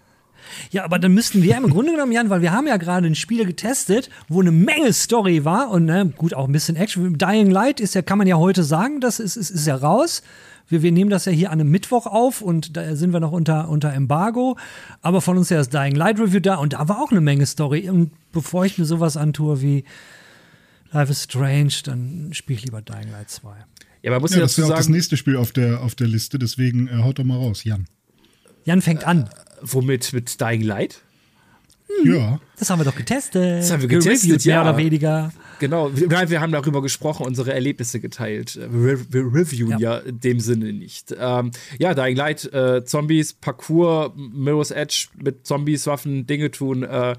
Ja, aber dann müssten wir im Grunde genommen, Jan, weil wir haben ja gerade ein Spiel getestet, wo eine Menge Story war und ne, gut, auch ein bisschen Action. Dying Light ist ja, kann man ja heute sagen, das ist, ist, ist ja raus. Wir, wir nehmen das ja hier an einem Mittwoch auf und da sind wir noch unter, unter Embargo. Aber von uns ja das Dying Light Review da und da war auch eine Menge Story. Und bevor ich mir sowas antue wie Life is Strange, dann spiele ich lieber Dying Light 2. Ja, aber muss ja, das ist ja auch das nächste Spiel auf der, auf der Liste, deswegen äh, haut doch mal raus, Jan. Jan fängt an. Äh, womit? Mit Dying Light? Hm, ja. Das haben wir doch getestet. Das haben wir getestet, ja. Mehr oder weniger. Genau, wir, wir haben darüber gesprochen, unsere Erlebnisse geteilt. Wir, wir reviewen ja. ja. in dem Sinne nicht. Ähm, ja, Dying Light, äh, Zombies, Parkour, Mirror's Edge mit Zombies, Waffen, Dinge tun. Äh,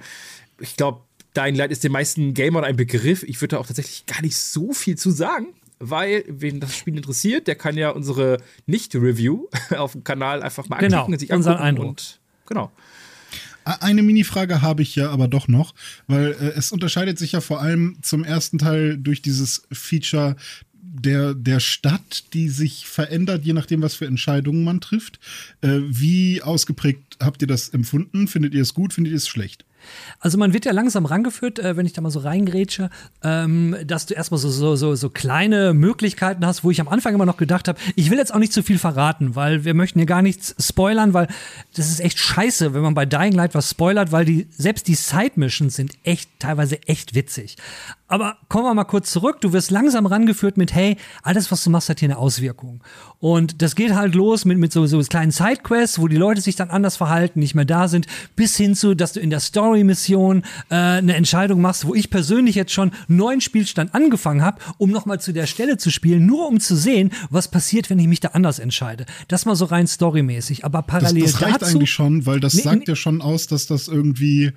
ich glaube, Dying Light ist den meisten Gamern ein Begriff. Ich würde da auch tatsächlich gar nicht so viel zu sagen weil, wen das Spiel interessiert, der kann ja unsere Nicht-Review auf dem Kanal einfach mal genau, und sich angucken. Eindruck. Und, genau. Eine Mini-Frage habe ich ja aber doch noch, weil äh, es unterscheidet sich ja vor allem zum ersten Teil durch dieses Feature der, der Stadt, die sich verändert, je nachdem, was für Entscheidungen man trifft. Äh, wie ausgeprägt habt ihr das empfunden? Findet ihr es gut? Findet ihr es schlecht? Also man wird ja langsam rangeführt, äh, wenn ich da mal so reingrätsche, ähm, dass du erstmal so, so, so, so kleine Möglichkeiten hast, wo ich am Anfang immer noch gedacht habe, ich will jetzt auch nicht zu viel verraten, weil wir möchten hier gar nichts spoilern, weil das ist echt scheiße, wenn man bei Dying Light was spoilert, weil die, selbst die Side-Missions sind echt, teilweise echt witzig. Aber kommen wir mal kurz zurück. Du wirst langsam rangeführt mit, hey, alles, was du machst, hat hier eine Auswirkung. Und das geht halt los mit, mit so, so kleinen Sidequests, wo die Leute sich dann anders verhalten, nicht mehr da sind, bis hin zu, dass du in der Story-Mission äh, eine Entscheidung machst, wo ich persönlich jetzt schon neuen Spielstand angefangen habe, um nochmal zu der Stelle zu spielen, nur um zu sehen, was passiert, wenn ich mich da anders entscheide. Das mal so rein storymäßig. Aber parallel das, das reicht dazu, eigentlich schon, weil das nee, sagt nee, ja schon aus, dass das irgendwie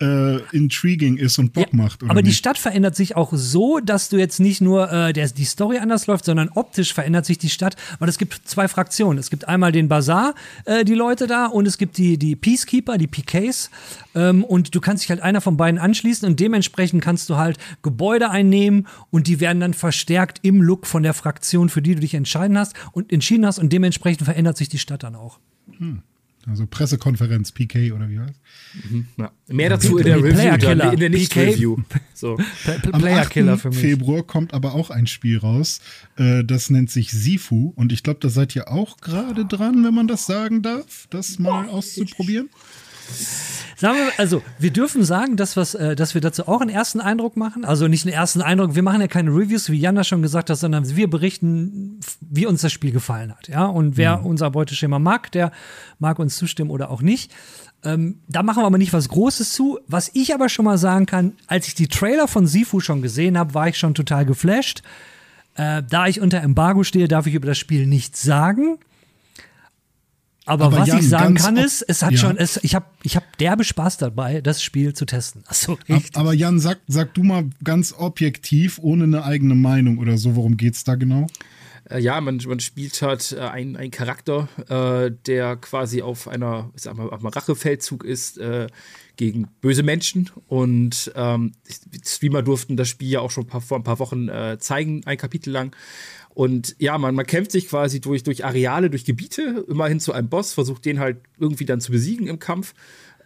äh, intriguing ist und Bock ja, macht. aber nicht? die Stadt verändert sich auch so, dass du jetzt nicht nur äh, der, die Story anders läuft, sondern optisch verändert sich die Stadt, weil es gibt zwei Fraktionen. Es gibt einmal den Bazar, äh, die Leute da, und es gibt die, die Peacekeeper, die PKs. Ähm, und du kannst dich halt einer von beiden anschließen und dementsprechend kannst du halt Gebäude einnehmen und die werden dann verstärkt im Look von der Fraktion, für die du dich entscheiden hast und entschieden hast und dementsprechend verändert sich die Stadt dann auch. Hm. Also Pressekonferenz, PK oder wie heißt? Mhm, ja. Mehr dazu in der Review, dann, in der Nicht-Review. So. Player Killer für mich. Februar kommt aber auch ein Spiel raus. Äh, das nennt sich Sifu. Und ich glaube, da seid ihr auch gerade dran, wenn man das sagen darf, das mal auszuprobieren. Sagen wir, also wir dürfen sagen, dass, was, äh, dass wir dazu auch einen ersten Eindruck machen. Also nicht einen ersten Eindruck, wir machen ja keine Reviews, wie Jana schon gesagt hat, sondern wir berichten, wie uns das Spiel gefallen hat. Ja? Und wer mhm. unser Beuteschema mag, der mag uns zustimmen oder auch nicht. Ähm, da machen wir aber nicht was Großes zu. Was ich aber schon mal sagen kann, als ich die Trailer von Sifu schon gesehen habe, war ich schon total geflasht. Äh, da ich unter Embargo stehe, darf ich über das Spiel nichts sagen. Aber, Aber was Jan, ich sagen kann ist, es hat Ja. schon, es, ich habe ich hab derbe Spaß dabei, das Spiel zu testen. Achso, richtig. Aber Jan, sag, sag du mal ganz objektiv, ohne eine eigene Meinung oder so, worum geht's da genau? Äh, ja, man, man spielt halt äh, einen, einen Charakter, äh, der quasi auf einer, ich sag mal, auf einem Rachefeldzug ist äh, gegen böse Menschen. Und ähm, Streamer durften das Spiel ja auch schon ein paar, vor ein paar Wochen äh, zeigen, ein Kapitel lang. Und ja, man, man kämpft sich quasi durch, durch Areale, durch Gebiete, immerhin zu einem Boss, versucht den halt irgendwie dann zu besiegen im Kampf.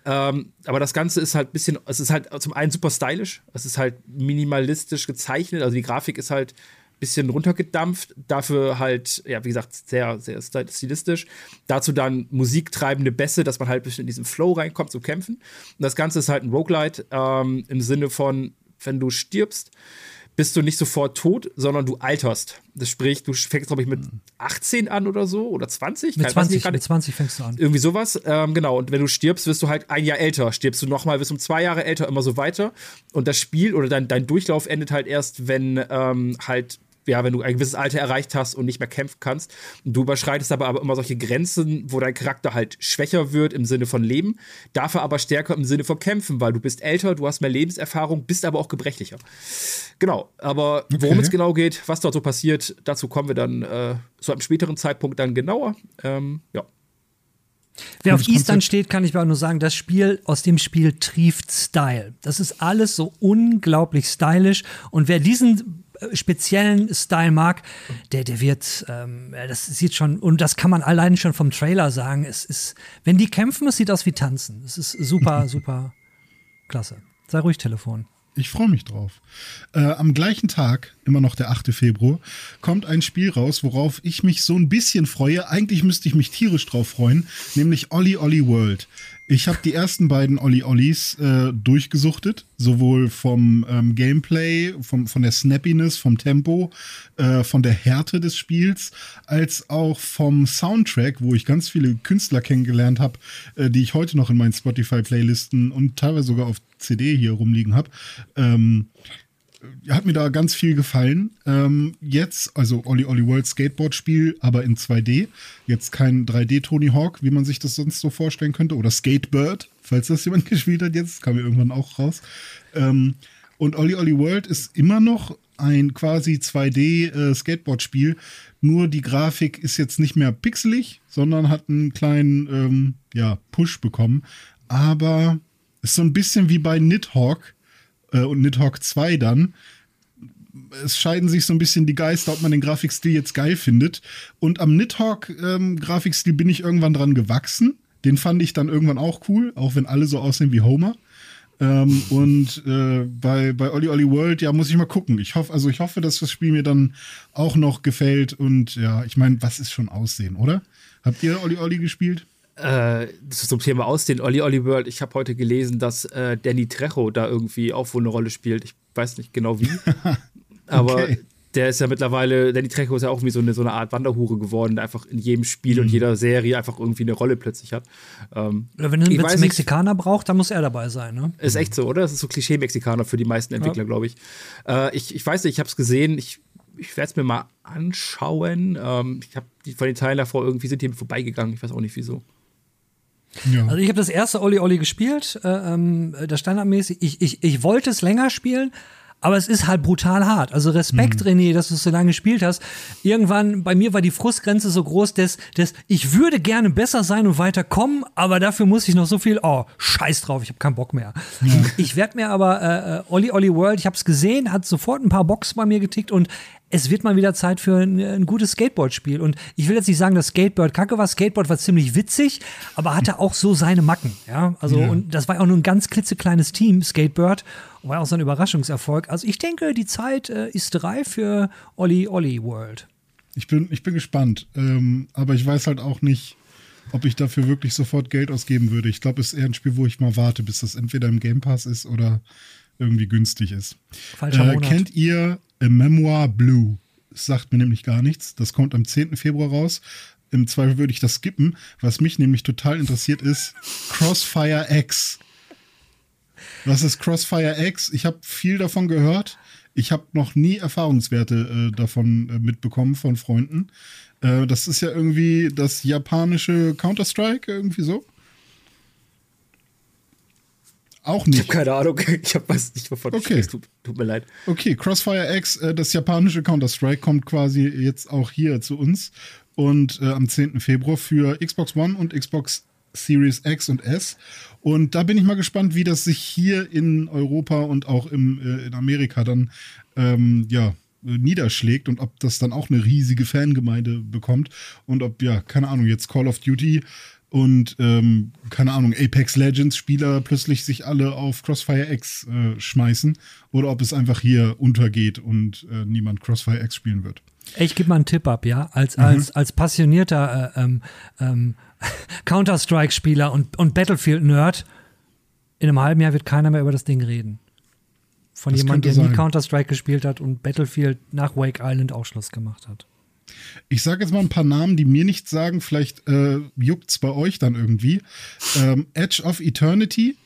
Ähm, aber das Ganze ist halt ein bisschen, es ist halt zum einen super stylisch, es ist halt minimalistisch gezeichnet, also die Grafik ist halt ein bisschen runtergedampft, dafür halt, ja, wie gesagt, sehr, sehr stilistisch. Dazu dann musiktreibende Bässe, dass man halt ein bisschen in diesen Flow reinkommt zu kämpfen. Und das Ganze ist halt ein Roguelite ähm, im Sinne von, wenn du stirbst, bist du nicht sofort tot, sondern du alterst. Das sprich, du fängst, glaube ich, mit 18 an oder so oder 20. mit Kein- weiß nicht 20, gerade. mit 20 fängst du an. Irgendwie sowas, ähm, genau. Und wenn du stirbst, wirst du halt ein Jahr älter. Stirbst du nochmal, wirst um zwei Jahre älter, immer so weiter. Und das Spiel oder dein, dein Durchlauf endet halt erst, wenn ähm, halt, ja, wenn du ein gewisses Alter erreicht hast und nicht mehr kämpfen kannst. Und du überschreitest aber, aber immer solche Grenzen, wo dein Charakter halt schwächer wird im Sinne von Leben, dafür aber stärker im Sinne von Kämpfen, weil du bist älter, du hast mehr Lebenserfahrung, bist aber auch gebrechlicher. Genau, aber worum Okay. es genau geht, was dort so passiert, dazu kommen wir dann äh, zu einem späteren Zeitpunkt dann genauer. Ähm, ja. Wer auf Eastern steht, kann ich aber nur sagen, das Spiel, aus dem Spiel trieft Style. Das ist alles so unglaublich stylisch. Und wer diesen speziellen Style mag, der, der wird, ähm, das sieht schon, und das kann man allein schon vom Trailer sagen, es ist, wenn die kämpfen, es sieht aus wie tanzen. Es ist super, super klasse. Sei ruhig, Telefon. Ich freue mich drauf. Äh, am gleichen Tag, immer noch der 8. Februar, kommt ein Spiel raus, worauf ich mich so ein bisschen freue. Eigentlich müsste ich mich tierisch drauf freuen, nämlich Olli Olli World. Ich habe die ersten beiden Olli Ollis äh, durchgesuchtet, sowohl vom ähm, Gameplay, vom, von der Snappiness, vom Tempo, äh, von der Härte des Spiels, als auch vom Soundtrack, wo ich ganz viele Künstler kennengelernt habe, äh, die ich heute noch in meinen Spotify-Playlisten und teilweise sogar auf CD hier rumliegen habe. Ähm, hat mir da ganz viel gefallen. Ähm, jetzt, also Olli Olli World Skateboard-Spiel, aber in 2D. Jetzt kein 3D Tony Hawk, wie man sich das sonst so vorstellen könnte. Oder Skatebird, falls das jemand gespielt hat jetzt. Kam ja irgendwann auch raus. Ähm, und Olli Olli World ist immer noch ein quasi 2D äh, Skateboard-Spiel. Nur die Grafik ist jetzt nicht mehr pixelig, sondern hat einen kleinen ähm, ja, Push bekommen. Aber ist so ein bisschen wie bei Nidhogg äh, und Nidhogg 2 dann. Es scheiden sich so ein bisschen die Geister, ob man den Grafikstil jetzt geil findet. Und am Nidhogg-Grafikstil bin ich irgendwann dran gewachsen. Den fand ich dann irgendwann auch cool, auch wenn alle so aussehen wie Homer. Ähm, und äh, bei, bei Olli Olli World, ja, muss ich mal gucken. Ich hoffe, also ich hoffe, dass das Spiel mir dann auch noch gefällt. Und ja, ich meine, was ist schon Aussehen, oder? Habt ihr Olli Olli gespielt? Äh, das ist zum Thema aus den Olli Olli World. Ich habe heute gelesen, dass äh, Danny Trejo da irgendwie auch wohl eine Rolle spielt. Ich weiß nicht genau wie. Aber Okay. der ist ja mittlerweile, Danny Trejo ist ja auch wie so eine, so eine Art Wanderhure geworden, der einfach in jedem Spiel und jeder Serie einfach irgendwie eine Rolle plötzlich hat. Ähm, Oder wenn weiß einen. Mexikaner braucht, dann muss er dabei sein, ne? ist echt so, oder? Das ist so Klischee-Mexikaner für die meisten Entwickler, glaube ich. Äh, ich. Ich weiß nicht, ich habe es gesehen. Ich, ich werde es mir mal anschauen. Ähm, ich habe die von den Teilen davor irgendwie sind die mir vorbeigegangen. Ich weiß auch nicht wieso. Ja. Also ich habe das erste Olli Olli gespielt, äh, ähm, das standardmäßig. Ich, ich, ich wollte es länger spielen, aber es ist halt brutal hart. Also Respekt, René, dass du es so lange gespielt hast. Irgendwann, bei mir war die Frustgrenze so groß, dass, dass ich würde gerne besser sein und weiterkommen, aber dafür muss ich noch so viel, oh, scheiß drauf, ich habe keinen Bock mehr. Ich werde mir aber äh, äh, Olli Olli World, ich habe es gesehen, hat sofort ein paar Boxen bei mir getickt und es wird mal wieder Zeit für ein, ein gutes Skateboard-Spiel. Und ich will jetzt nicht sagen, dass Skateboard kacke war. Skateboard war ziemlich witzig, aber hatte auch so seine Macken. Ja, also, Ja. und das war auch nur ein ganz klitzekleines Team, Skateboard. Und war auch so ein Überraschungserfolg. Also, ich denke, die Zeit äh, ist reif für Olli Olli World. Ich bin, ich bin gespannt. Ähm, aber ich weiß halt auch nicht, ob ich dafür wirklich sofort Geld ausgeben würde. Ich glaube, es ist eher ein Spiel, wo ich mal warte, bis das entweder im Game Pass ist oder irgendwie günstig ist. Falscher Äh, Monat. kennt ihr A Memoir Blue? Das sagt mir nämlich gar nichts. Das kommt am 10. Februar raus. Im Zweifel würde ich das skippen. Was mich nämlich total interessiert ist Crossfire X. Was ist Crossfire X? Ich habe viel davon gehört. Ich habe noch nie Erfahrungswerte äh, davon äh, mitbekommen von Freunden. Äh, das ist ja irgendwie das japanische Counter-Strike, irgendwie so. Auch Ich nicht. habe keine Ahnung. Ich hab, weiß nicht, wovon Okay. du. Tut, tut mir leid. Okay, Crossfire X, äh, das japanische Counter-Strike, kommt quasi jetzt auch hier zu uns. Und äh, am 10. Februar für Xbox One und Xbox Series X und S. Und da bin ich mal gespannt, wie das sich hier in Europa und auch im, äh, in Amerika dann ähm, ja, äh, niederschlägt und ob das dann auch eine riesige Fangemeinde bekommt und ob, ja, keine Ahnung, jetzt Call of Duty und ähm, keine Ahnung, Apex Legends Spieler plötzlich sich alle auf Crossfire X äh, schmeißen oder ob es einfach hier untergeht und äh, niemand Crossfire X spielen wird. Ich gebe mal einen Tipp ab, ja. Als, als, als passionierter äh, ähm, ähm, Counter-Strike-Spieler und, und Battlefield-Nerd, in einem halben Jahr wird keiner mehr über das Ding reden. Von jemandem, der nie sein. Counter-Strike gespielt hat und Battlefield nach Wake Island auch Schluss gemacht hat. Ich sage jetzt mal ein paar Namen, die mir nichts sagen. Vielleicht äh, juckt's bei euch dann irgendwie. Ähm, Edge of Eternity,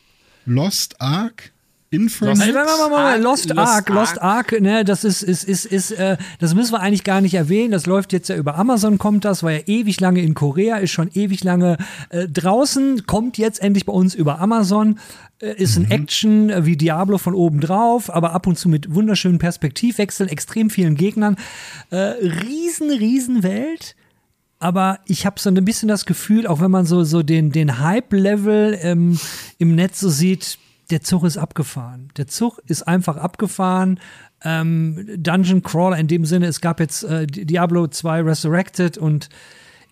Lost Ark, Inferno. Also, Moment, Moment, Moment, Ark, Lost, Lost Ark, Lost Ark. Ne, das ist, ist, ist, ist, äh, das müssen wir eigentlich gar nicht erwähnen. Das läuft jetzt ja über Amazon, kommt das, war ja ewig lange in Korea, ist schon ewig lange äh, draußen, kommt jetzt endlich bei uns über Amazon. Äh, ist ein Action äh, wie Diablo von oben drauf, aber ab und zu mit wunderschönen Perspektivwechseln, extrem vielen Gegnern. Äh, riesen, riesen Welt. Aber ich habe so ein bisschen das Gefühl, auch wenn man so, so den, den Hype-Level ähm, im Netz so sieht, der Zug ist abgefahren. Der Zug ist einfach abgefahren. Ähm, Dungeon Crawler in dem Sinne, es gab jetzt äh, Diablo 2 Resurrected und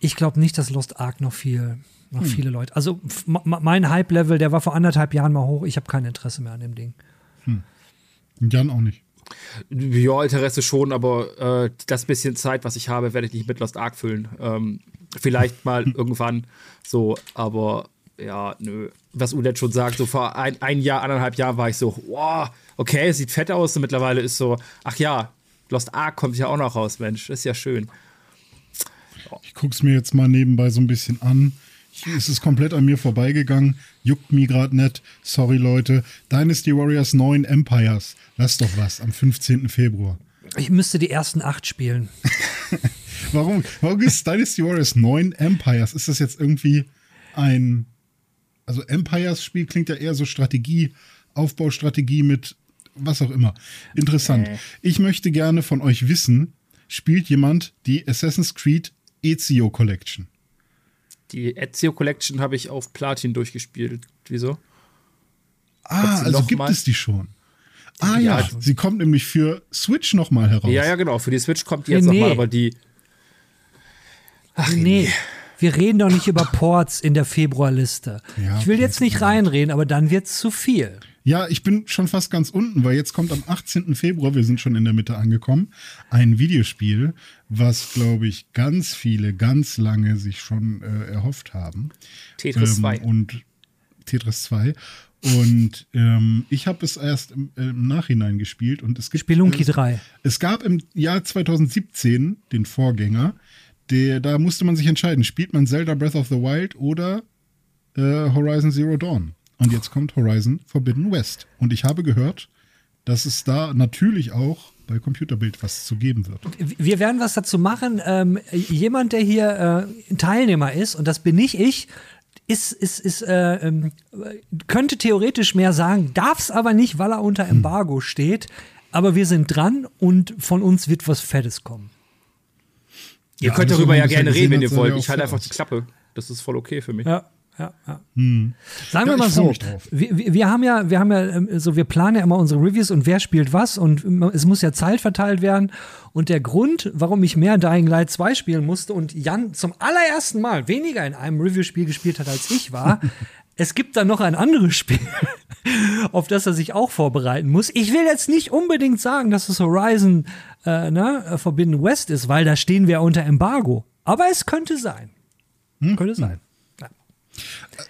ich glaube nicht, dass Lost Ark noch viel, noch viele Leute. Also mein Hype-Level, der war vor anderthalb Jahren mal hoch. Ich habe kein Interesse mehr an dem Ding. Jan auch nicht. Ja, Interesse schon, aber äh, das bisschen Zeit, was ich habe, werde ich nicht mit Lost Ark füllen. Ähm, vielleicht mal irgendwann so, aber ja, nö. Was Udet schon sagt, so vor ein, ein Jahr, anderthalb Jahren war ich so, wow, okay, es sieht fett aus und mittlerweile ist so, ach ja, Lost Ark kommt ja auch noch raus, Mensch, ist ja schön. Ich guck's mir jetzt mal nebenbei so ein bisschen an. Es ist komplett an mir vorbeigegangen. Juckt mir gerade nicht. Sorry, Leute. Dynasty Warriors 9 Empires. Lass doch was am 15. Februar. Ich müsste die ersten acht spielen. Warum, warum ist Dynasty Warriors 9 Empires? Ist das jetzt irgendwie ein. Also, Empires-Spiel klingt ja eher so Strategie, Aufbaustrategie mit was auch immer. Interessant. Ich möchte gerne von euch wissen: Spielt jemand die Assassin's Creed Ezio Collection? Die Ezio Collection habe ich auf Platin durchgespielt. Wieso? Ah, also gibt mal? es die schon. Ah ja, Ja. sie kommt nämlich für Switch nochmal heraus. Ja, ja, genau. Für die Switch kommt die jetzt Nee, nee. nochmal, aber die. nee. Wir reden doch nicht über Ports in der Februarliste. Ja, ich will jetzt nicht reinreden, aber dann wird's zu viel. Ja, ich bin schon fast ganz unten, weil jetzt kommt am 18. Februar, wir sind schon in der Mitte angekommen, ein Videospiel, was, glaube ich, ganz viele ganz lange sich schon äh, erhofft haben. Tetris Ähm, 2. Und Tetris 2. Und ähm, ich habe es erst im, äh, im Nachhinein gespielt und es gibt Spelunky es, 3. Es gab im Jahr 2017 den Vorgänger, der, da musste man sich entscheiden, spielt man Zelda Breath of the Wild oder äh, Horizon Zero Dawn. Und jetzt kommt Horizon Forbidden West. Und ich habe gehört, dass es da natürlich auch bei Computerbild was zu geben wird. Wir werden was dazu machen. Ähm, jemand, der hier äh, Teilnehmer ist, und das bin nicht ich, ist, ist, ist, äh, ähm, könnte theoretisch mehr sagen, darf es aber nicht, weil er unter Embargo steht. Aber wir sind dran und von uns wird was Fettes kommen. Ihr Ja, könnt darüber ja gerne ja reden, wenn ihr wollt. Ich halte einfach die Klappe. Das ist voll okay für mich. Ja, ja, ja. Sagen Hm. Ja, wir mal ich freu so, wir, wir haben ja, wir haben ja, ähm, so, wir planen ja immer unsere Reviews und wer spielt was und es muss ja Zeit verteilt werden. Und der Grund, warum ich mehr Dying Light 2 spielen musste und Jan zum allerersten Mal weniger in einem Review-Spiel gespielt hat als ich war, es gibt da noch ein anderes Spiel, auf das er sich auch vorbereiten muss. Ich will jetzt nicht unbedingt sagen, dass es Horizon äh, ne, Forbidden West ist, weil da stehen wir unter Embargo. Aber es könnte sein. Könnte sein. Ja.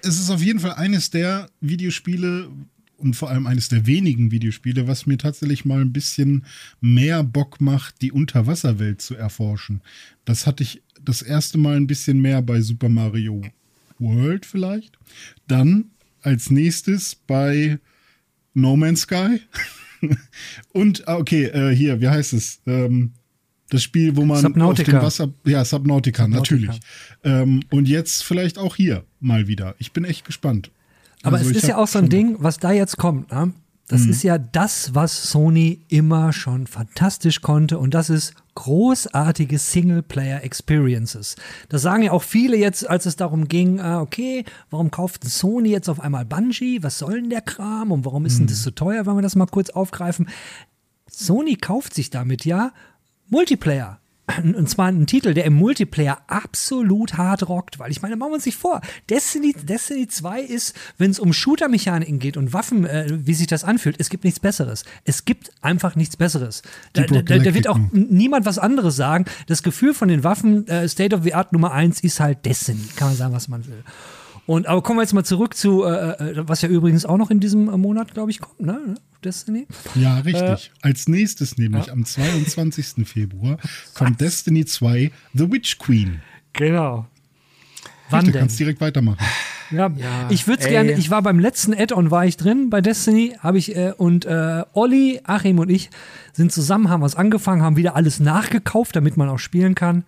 Es ist auf jeden Fall eines der Videospiele und vor allem eines der wenigen Videospiele, was mir tatsächlich mal ein bisschen mehr Bock macht, die Unterwasserwelt zu erforschen. Das hatte ich das erste Mal ein bisschen mehr bei Super Mario World vielleicht. Dann als nächstes bei No Man's Sky. Und, ah, okay, äh, hier, wie heißt es? Ähm, das Spiel, wo man Subnautica. auf dem Wasser. Ja, Subnautica, Subnautica. natürlich. Ähm, und jetzt vielleicht auch hier mal wieder. Ich bin echt gespannt. Aber Also es ist ja auch so ein Ding, was da jetzt kommt. Ne? Das ist ja das, was Sony immer schon fantastisch konnte und das ist großartige Singleplayer-Experiences. Das sagen ja auch viele jetzt, als es darum ging, ah, okay, warum kauft Sony jetzt auf einmal Bungie? Was soll denn der Kram und warum ist denn das so teuer, wenn wir das mal kurz aufgreifen? Sony kauft sich damit ja Multiplayer. Und zwar einen Titel, der im Multiplayer absolut hart rockt, weil ich meine, machen wir uns nicht vor. Destiny, Destiny 2 ist, wenn es um Shooter-Mechaniken geht und Waffen, äh, wie sich das anfühlt, es gibt nichts Besseres. Es gibt einfach nichts Besseres. Da, da, da, da wird auch n- niemand was anderes sagen. Das Gefühl von den Waffen, äh, State of the Art Nummer 1 ist halt Destiny. Kann man sagen, was man will. Und aber kommen wir jetzt mal zurück zu, äh, äh, was ja übrigens auch noch in diesem äh, Monat, glaube ich, kommt, ne? Destiny. Ja, richtig. Äh, Als nächstes nämlich am 22. Februar kommt Destiny 2 The Witch Queen. Genau. Wann Du denn? kannst direkt weitermachen. Ja, Ja, ich würde es gerne, ich war beim letzten Add-on, war ich drin bei Destiny, habe ich, äh, und äh, Olli, Achim und ich sind zusammen, haben was angefangen, haben wieder alles nachgekauft, damit man auch spielen kann,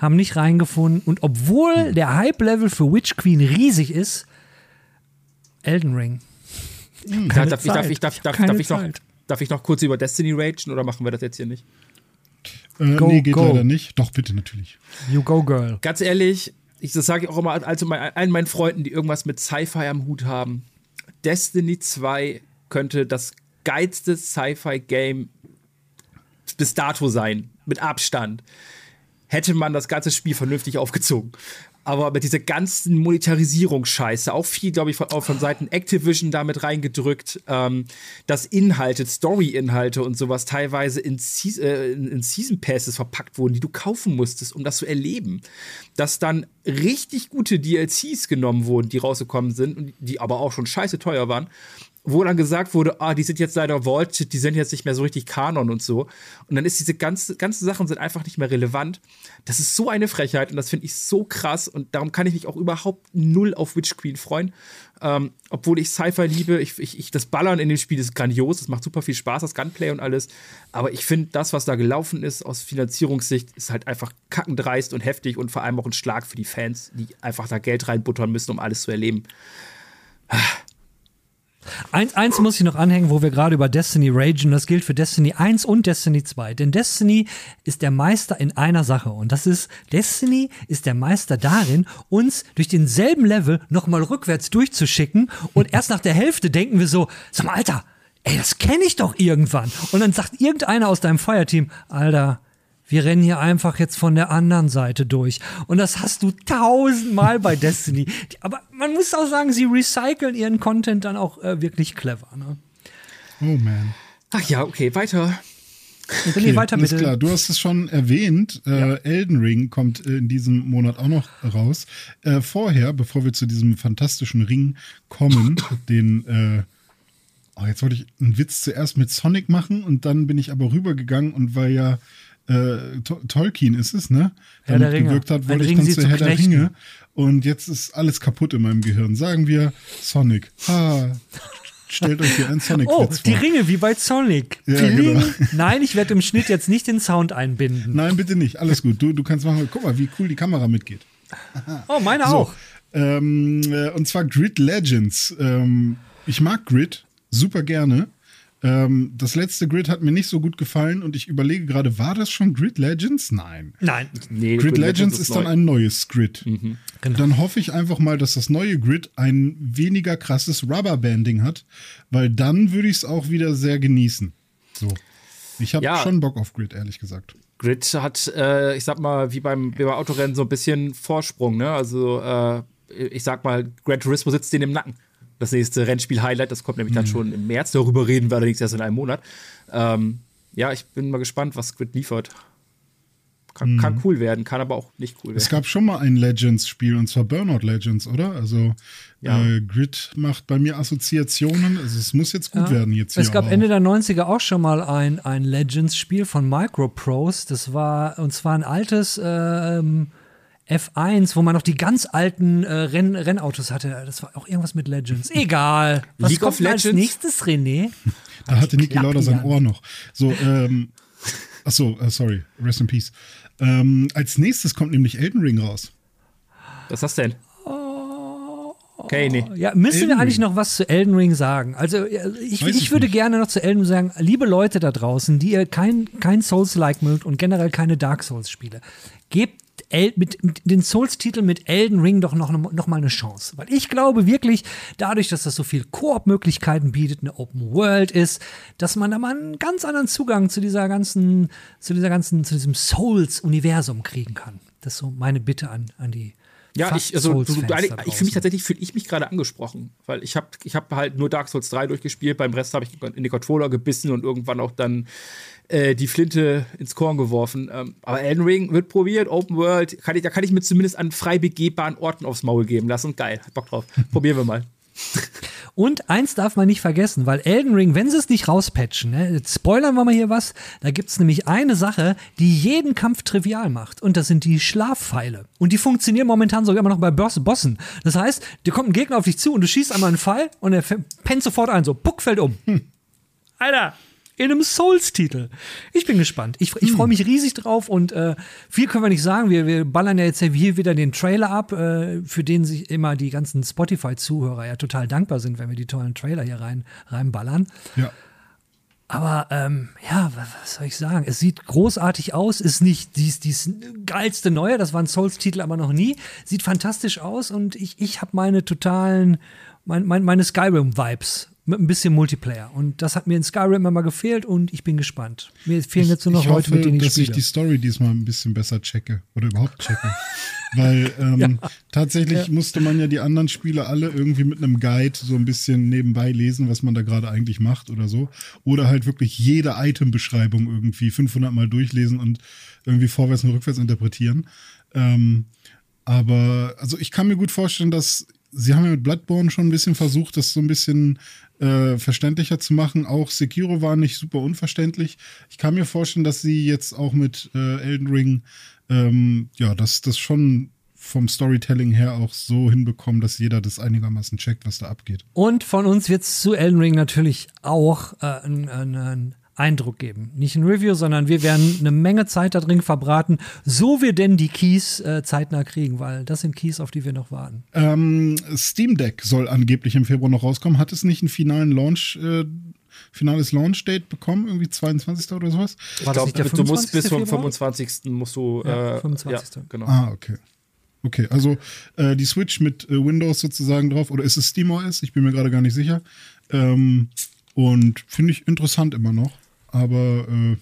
haben nicht reingefunden und obwohl der Hype-Level für Witch Queen riesig ist, Elden Ring. Darf, ich, darf, Zeit. ich, darf, darf, Keine darf, ich noch, Zeit. darf ich noch kurz über Destiny ragen oder machen wir das jetzt hier nicht? Äh, Go, nee, geht go. leider nicht. Doch, bitte, natürlich. You go, girl. Ganz ehrlich, ich, das sage ich auch immer also mein, allen meinen Freunden, die irgendwas mit Sci-Fi am Hut haben. Destiny 2 könnte das geilste Sci-Fi-Game bis dato sein, mit Abstand. Hätte man das ganze Spiel vernünftig aufgezogen. Aber mit dieser ganzen Monetarisierungsscheiße, auch viel, glaube ich, von, auch von Seiten Activision damit reingedrückt, ähm, dass Inhalte, Story-Inhalte und sowas teilweise in, Seas äh, in Season Passes verpackt wurden, die du kaufen musstest, um das zu erleben. Dass dann richtig gute DLCs genommen wurden, die rausgekommen sind die aber auch schon scheiße teuer waren, wo dann gesagt wurde, ah, die sind jetzt leider vaulted, die sind jetzt nicht mehr so richtig Kanon und so. Und dann ist diese ganze, ganze Sachen sind einfach nicht mehr relevant. Das ist so eine Frechheit und das finde ich so krass und darum kann ich mich auch überhaupt null auf Witch Queen freuen. Ähm, obwohl ich Sci-Fi liebe, ich, ich, ich, das Ballern in dem Spiel ist grandios, das macht super viel Spaß, das Gunplay und alles. Aber ich finde, das, was da gelaufen ist aus Finanzierungssicht, ist halt einfach kackendreist und heftig und vor allem auch ein Schlag für die Fans, die einfach da Geld reinbuttern müssen, um alles zu erleben. Eins, eins muss ich noch anhängen, wo wir gerade über Destiny ragen. Das gilt für Destiny 1 und Destiny 2. Denn Destiny ist der Meister in einer Sache. Und das ist, Destiny ist der Meister darin, uns durch denselben Level nochmal rückwärts durchzuschicken. Und erst nach der Hälfte denken wir so, sag mal, Alter, ey, das kenne ich doch irgendwann. Und dann sagt irgendeiner aus deinem Feuerteam, Alter, wir rennen hier einfach jetzt von der anderen Seite durch. Und das hast du tausendmal bei Destiny. Aber man muss auch sagen, sie recyceln ihren Content dann auch äh, wirklich clever. Ne? Oh man. Ach ja, okay, weiter. René, weiter alles bitte. klar. Du hast es schon erwähnt. Äh, Elden Ring kommt äh, in diesem Monat auch noch raus. Äh, vorher, bevor wir zu diesem fantastischen Ring kommen, den äh, oh, jetzt wollte ich einen Witz zuerst mit Sonic machen und dann bin ich aber rübergegangen und weil ja äh, To- Tolkien ist es, ne? Herr Damit gewirkt hat, Ein wollte ich dann zu Herr der. Ringe. Und jetzt ist alles kaputt in meinem Gehirn. Sagen wir Sonic. Ha. Stellt euch hier einen Sonic-Witz Oh, vor. die Ringe wie bei Sonic. Ja, genau. Nein, ich werde im Schnitt jetzt nicht den Sound einbinden. Nein, bitte nicht. Alles gut. Du, du kannst machen. Guck mal, wie cool die Kamera mitgeht. Oh, meine So, auch. ähm, äh, und zwar Grid Legends. Ähm, ich mag Grid super gerne. Ähm, das letzte Grid hat mir nicht so gut gefallen und ich überlege gerade, war das schon Grid Legends? Nein. Nein. Nee, Grid Legends ist dann neu. ein neues Grid. Genau. Dann hoffe ich einfach mal, dass das neue Grid ein weniger krasses Rubberbanding hat, weil dann würde ich es auch wieder sehr genießen. So. Ich habe Ja. schon Bock auf Grid, ehrlich gesagt. Grid hat, äh, ich sag mal, wie beim, wie beim Autorennen so ein bisschen Vorsprung, ne? Also, äh, ich sag mal, Gran Turismo sitzt denen im Nacken. Das nächste Rennspiel-Highlight, das kommt nämlich dann schon im März. Darüber reden wir allerdings erst in einem Monat. Ähm, ja, ich bin mal gespannt, was Grid liefert. Kann, kann cool werden, kann aber auch nicht cool Es werden. gab schon mal ein Legends-Spiel und zwar Burnout Legends, oder? Also Ja. äh, Grid macht bei mir Assoziationen. Also es muss jetzt gut werden jetzt hier. Es gab Ende der 90er auch schon mal ein, ein Legends-Spiel von Microprose. Das war, und zwar ein altes ähm, F1, wo man noch die ganz alten äh, Renn Rennautos hatte. Das war auch irgendwas mit Legends. Egal. Was League kommt of denn als Legends? nächstes, René? Da hatte Niki Lauda sein. Ohr noch. So, ähm, ach so, äh, sorry, rest in peace. Ähm, als nächstes kommt nämlich Elden Ring raus. Was ist das denn? Okay, nee. Ja, müssen Elden wir eigentlich Ring. noch was zu Elden Ring sagen? Also, ja, ich, ich ich würde nicht. gerne noch zu Elden Ring sagen, liebe Leute da draußen, die ihr kein, kein Souls-like mögt und generell keine Dark Souls-Spiele, gebt El mit, mit den Souls-Titeln mit Elden Ring doch noch, noch mal eine Chance. Weil ich glaube wirklich, dadurch, dass das so viel Koop-Möglichkeiten bietet, eine Open World ist, dass man da mal einen ganz anderen Zugang zu dieser ganzen, zu dieser ganzen, zu diesem Souls-Universum kriegen kann. Das ist so meine Bitte an, an die Ja, ich, also, du, du, ich fühle mich tatsächlich, fühle ich mich gerade angesprochen, weil ich habe ich hab halt nur Dark Souls 3 durchgespielt, beim Rest habe ich in die Controller gebissen und irgendwann auch dann äh, die Flinte ins Korn geworfen. Ähm, aber Elden Ring wird probiert, Open World, kann ich, da kann ich mir zumindest an frei begehbaren Orten aufs Maul geben lassen. Geil, Bock drauf. Probieren wir mal. Und eins darf man nicht vergessen, weil Elden Ring, wenn sie es nicht rauspatchen, ne, spoilern wir mal hier was, da gibt es nämlich eine Sache, die jeden Kampf trivial macht. Und das sind die Schlafpfeile. Und die funktionieren momentan sogar immer noch bei Boss Bossen. Das heißt, dir kommt ein Gegner auf dich zu und du schießt einmal einen Pfeil und er pennt sofort ein, so, Puck fällt um. Alter, in einem Souls-Titel. Ich bin gespannt. Ich, ich freue mich riesig drauf und äh, viel können wir nicht sagen. Wir, wir ballern ja jetzt hier wieder den Trailer ab, äh, für den sich immer die ganzen Spotify-Zuhörer ja total dankbar sind, wenn wir die tollen Trailer hier rein, reinballern. Ja. Aber ähm, ja, was, was soll ich sagen? Es sieht großartig aus, ist nicht dies, dies geilste Neue, das war ein Souls-Titel aber noch nie. Sieht fantastisch aus und ich, ich habe meine totalen, mein, mein, meine Skyrim-Vibes mit ein bisschen Multiplayer. Und das hat mir in Skyrim immer gefehlt und ich bin gespannt. Mir fehlen jetzt nur noch ich Leute, hoffe, mit denen ich dass ich spiele. die Story diesmal ein bisschen besser checke oder überhaupt checke. Weil ähm, tatsächlich musste man ja die anderen Spiele alle irgendwie mit einem Guide so ein bisschen nebenbei lesen, was man da gerade eigentlich macht oder so. Oder halt wirklich jede Item-Beschreibung irgendwie 500 Mal durchlesen und irgendwie vorwärts und rückwärts interpretieren. Ähm, aber also ich kann mir gut vorstellen, dass sie haben ja mit Bloodborne schon ein bisschen versucht, das so ein bisschen äh, verständlicher zu machen. Auch Sekiro war nicht super unverständlich. Ich kann mir vorstellen, dass sie jetzt auch mit äh, Elden Ring ähm, ja, dass das schon vom Storytelling her auch so hinbekommen, dass jeder das einigermaßen checkt, was da abgeht. Und von uns wird zu Elden Ring natürlich auch äh, einen einen Eindruck geben. Nicht ein Review, sondern wir werden eine Menge Zeit da drin verbraten, so wir denn die Keys äh, zeitnah kriegen, weil das sind Keys, auf die wir noch warten. Ähm, Steam Deck soll angeblich im Februar noch rauskommen. Hat es nicht einen finalen Launch, äh, finales Launch-Date bekommen? Irgendwie 22. oder sowas? Ich War das glaube, nicht der du musst 25. bis zum Februar? 25. musst du. Ja, äh, 25.. Ja, genau. Ah, okay. Okay, also äh, die Switch mit äh, Windows sozusagen drauf, oder ist es SteamOS? Ich bin mir gerade gar nicht sicher. Ähm, und finde ich interessant immer noch. Aber äh,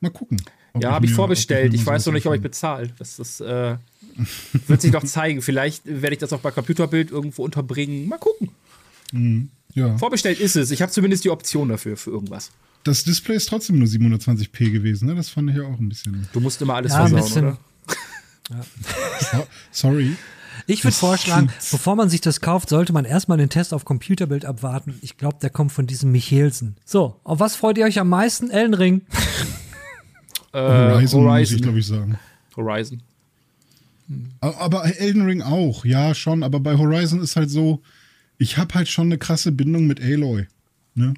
mal gucken. Ja, habe ich vorbestellt. Ich mal weiß noch nicht, ob ich bezahle. Das, das äh, wird sich noch zeigen. Vielleicht werde ich das auch bei Computerbild irgendwo unterbringen. Mal gucken. Ja, Vorbestellt ist es. Ich habe zumindest die Option dafür, für irgendwas. das Display ist trotzdem nur 720p gewesen, ne? Das fand ich ja auch ein bisschen. Du musst immer alles Ja, versauen, oder? So- Sorry. Ich würde vorschlagen, bevor man sich das kauft, sollte man erstmal den Test auf Computerbild abwarten. Ich glaube, der kommt von diesem Michelsen. So, auf was freut ihr euch am meisten? Elden Ring. Äh, Horizon, muss Horizon. ich glaube ich sagen. Horizon. Aber Elden Ring auch, ja, schon. Aber bei Horizon ist halt so, ich habe halt schon eine krasse Bindung mit Aloy. Ne?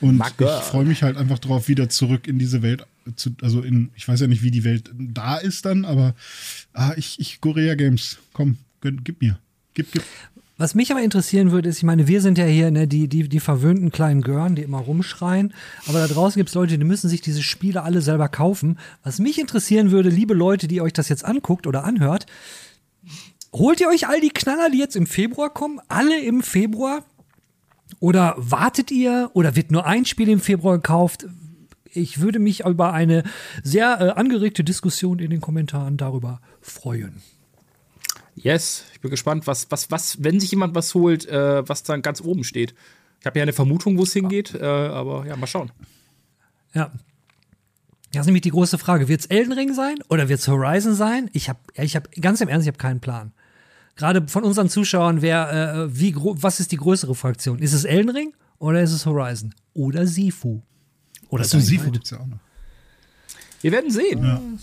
Und ich freue mich halt einfach drauf, wieder zurück in diese Welt zu, also in, ich weiß ja nicht, wie die Welt da ist dann, aber ah, ich, ich, Gorea Games, komm, gib mir. Gib, gib. Was mich aber interessieren würde, ist, ich meine, wir sind ja hier ne, die, die, die verwöhnten kleinen Gören, die immer rumschreien. Aber da draußen gibt es Leute, die müssen sich diese Spiele alle selber kaufen. Was mich interessieren würde, liebe Leute, die euch das jetzt anguckt oder anhört, holt ihr euch all die Knaller, die jetzt im Februar kommen, alle im Februar? Oder wartet ihr? Oder wird nur ein Spiel im Februar gekauft? Ich würde mich über eine sehr äh, angeregte Diskussion in den Kommentaren darüber freuen. Yes, ich bin gespannt, was, was, was, wenn sich jemand was holt, äh, was dann ganz oben steht. Ich habe ja eine Vermutung, wo es hingeht, äh, aber ja, mal schauen. Ja. Das ist nämlich die große Frage. Wird es Elden Ring sein oder wird es Horizon sein? Ich habe, ich habe ganz im Ernst, ich habe keinen Plan. Gerade von unseren Zuschauern, wer, äh, wie, was ist die größere Fraktion? Ist es Elden Ring oder ist es Horizon? Oder Sifu? Oder Dying Sifu Light? gibt's ja auch noch. Wir werden sehen.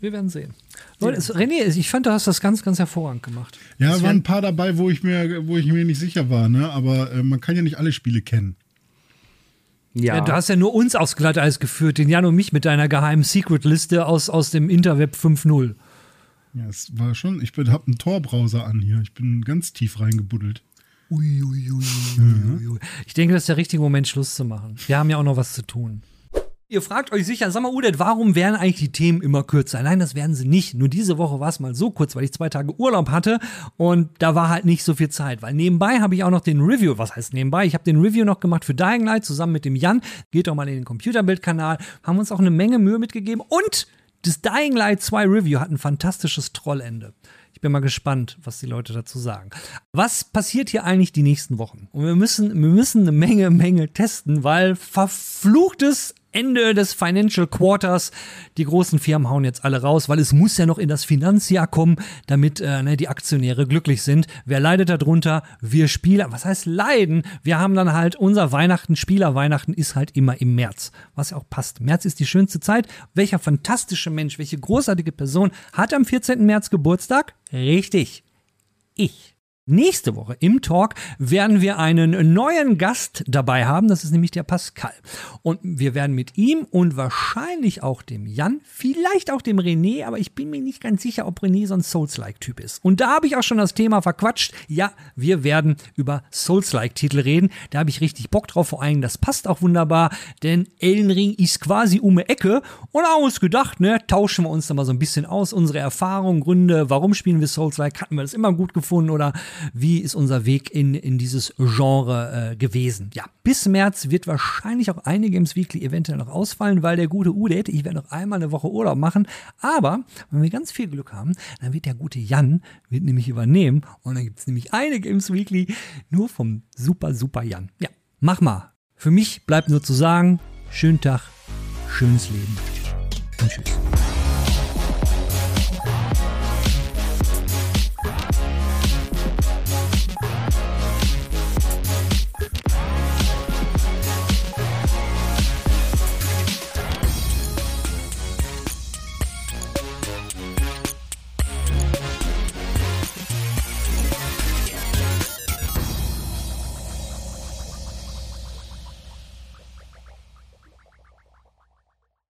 Wir werden sehen. René, ich fand, du hast das ganz, ganz hervorragend gemacht. Ja, waren ein paar dabei, wo ich mir, wo ich mir nicht sicher war, ne? Aber äh, man kann ja nicht alle Spiele kennen. Ja. ja. du hast ja nur uns aufs Glatteis geführt, den Jan und mich mit deiner geheimen Secret-Liste aus, aus dem Interweb 5.0. Ja, es war schon, ich habe einen Tor-Browser an hier. Ich bin ganz tief reingebuddelt. Ui, ui, ui, ui, Ich denke, das ist der richtige Moment, Schluss zu machen. Wir haben ja auch noch was zu tun. Ihr fragt euch sicher, sag mal, Udet, warum werden eigentlich die Themen immer kürzer? Nein, das werden sie nicht. Nur diese Woche war es mal so kurz, weil ich zwei Tage Urlaub hatte und da war halt nicht so viel Zeit. Weil nebenbei habe ich auch noch den Review, was heißt nebenbei? Ich habe den Review noch gemacht für Dying Light zusammen mit dem Jan. Geht doch mal in den Computerbildkanal. Haben uns auch eine Menge Mühe mitgegeben und das Dying Light 2 Review hat ein fantastisches Trollende. Ich bin mal gespannt, was die Leute dazu sagen. Was passiert hier eigentlich die nächsten Wochen? Und wir müssen, wir müssen eine Menge, Menge testen, weil verfluchtes Ende des Financial Quarters. Die großen Firmen hauen jetzt alle raus, weil es muss ja noch in das Finanzjahr kommen, damit äh, ne, die Aktionäre glücklich sind. Wer leidet darunter? Wir Spieler. Was heißt leiden? Wir haben dann halt unser Weihnachten, Spieler-Weihnachten ist halt immer im März, was ja auch passt. März ist die schönste Zeit. Welcher fantastische Mensch, welche großartige Person hat am 14. März Geburtstag? Richtig. Ich. Nächste Woche im Talk werden wir einen neuen Gast dabei haben. Das ist nämlich der Pascal. Und wir werden mit ihm und wahrscheinlich auch dem Jan, vielleicht auch dem René, aber ich bin mir nicht ganz sicher, ob René so ein Souls-like-Typ ist. Und da habe ich auch schon das Thema verquatscht. Ja, wir werden über Souls-like-Titel reden. Da habe ich richtig Bock drauf. Vor allem, das passt auch wunderbar, denn Elden Ring ist quasi um die Ecke. Und haben uns gedacht, ne, tauschen wir uns da mal so ein bisschen aus. Unsere Erfahrungen, Gründe, warum spielen wir Souls-like? Hatten wir das immer gut gefunden oder wie ist unser Weg in, in dieses Genre äh, gewesen. Ja, bis März wird wahrscheinlich auch eine Games Weekly eventuell noch ausfallen, weil der gute Udet, ich werde noch einmal eine Woche Urlaub machen, aber wenn wir ganz viel Glück haben, dann wird der gute Jan, wird nämlich übernehmen und dann gibt es nämlich eine Games Weekly nur vom super, super Jan. Ja, mach mal. Für mich bleibt nur zu sagen, schönen Tag, schönes Leben und tschüss.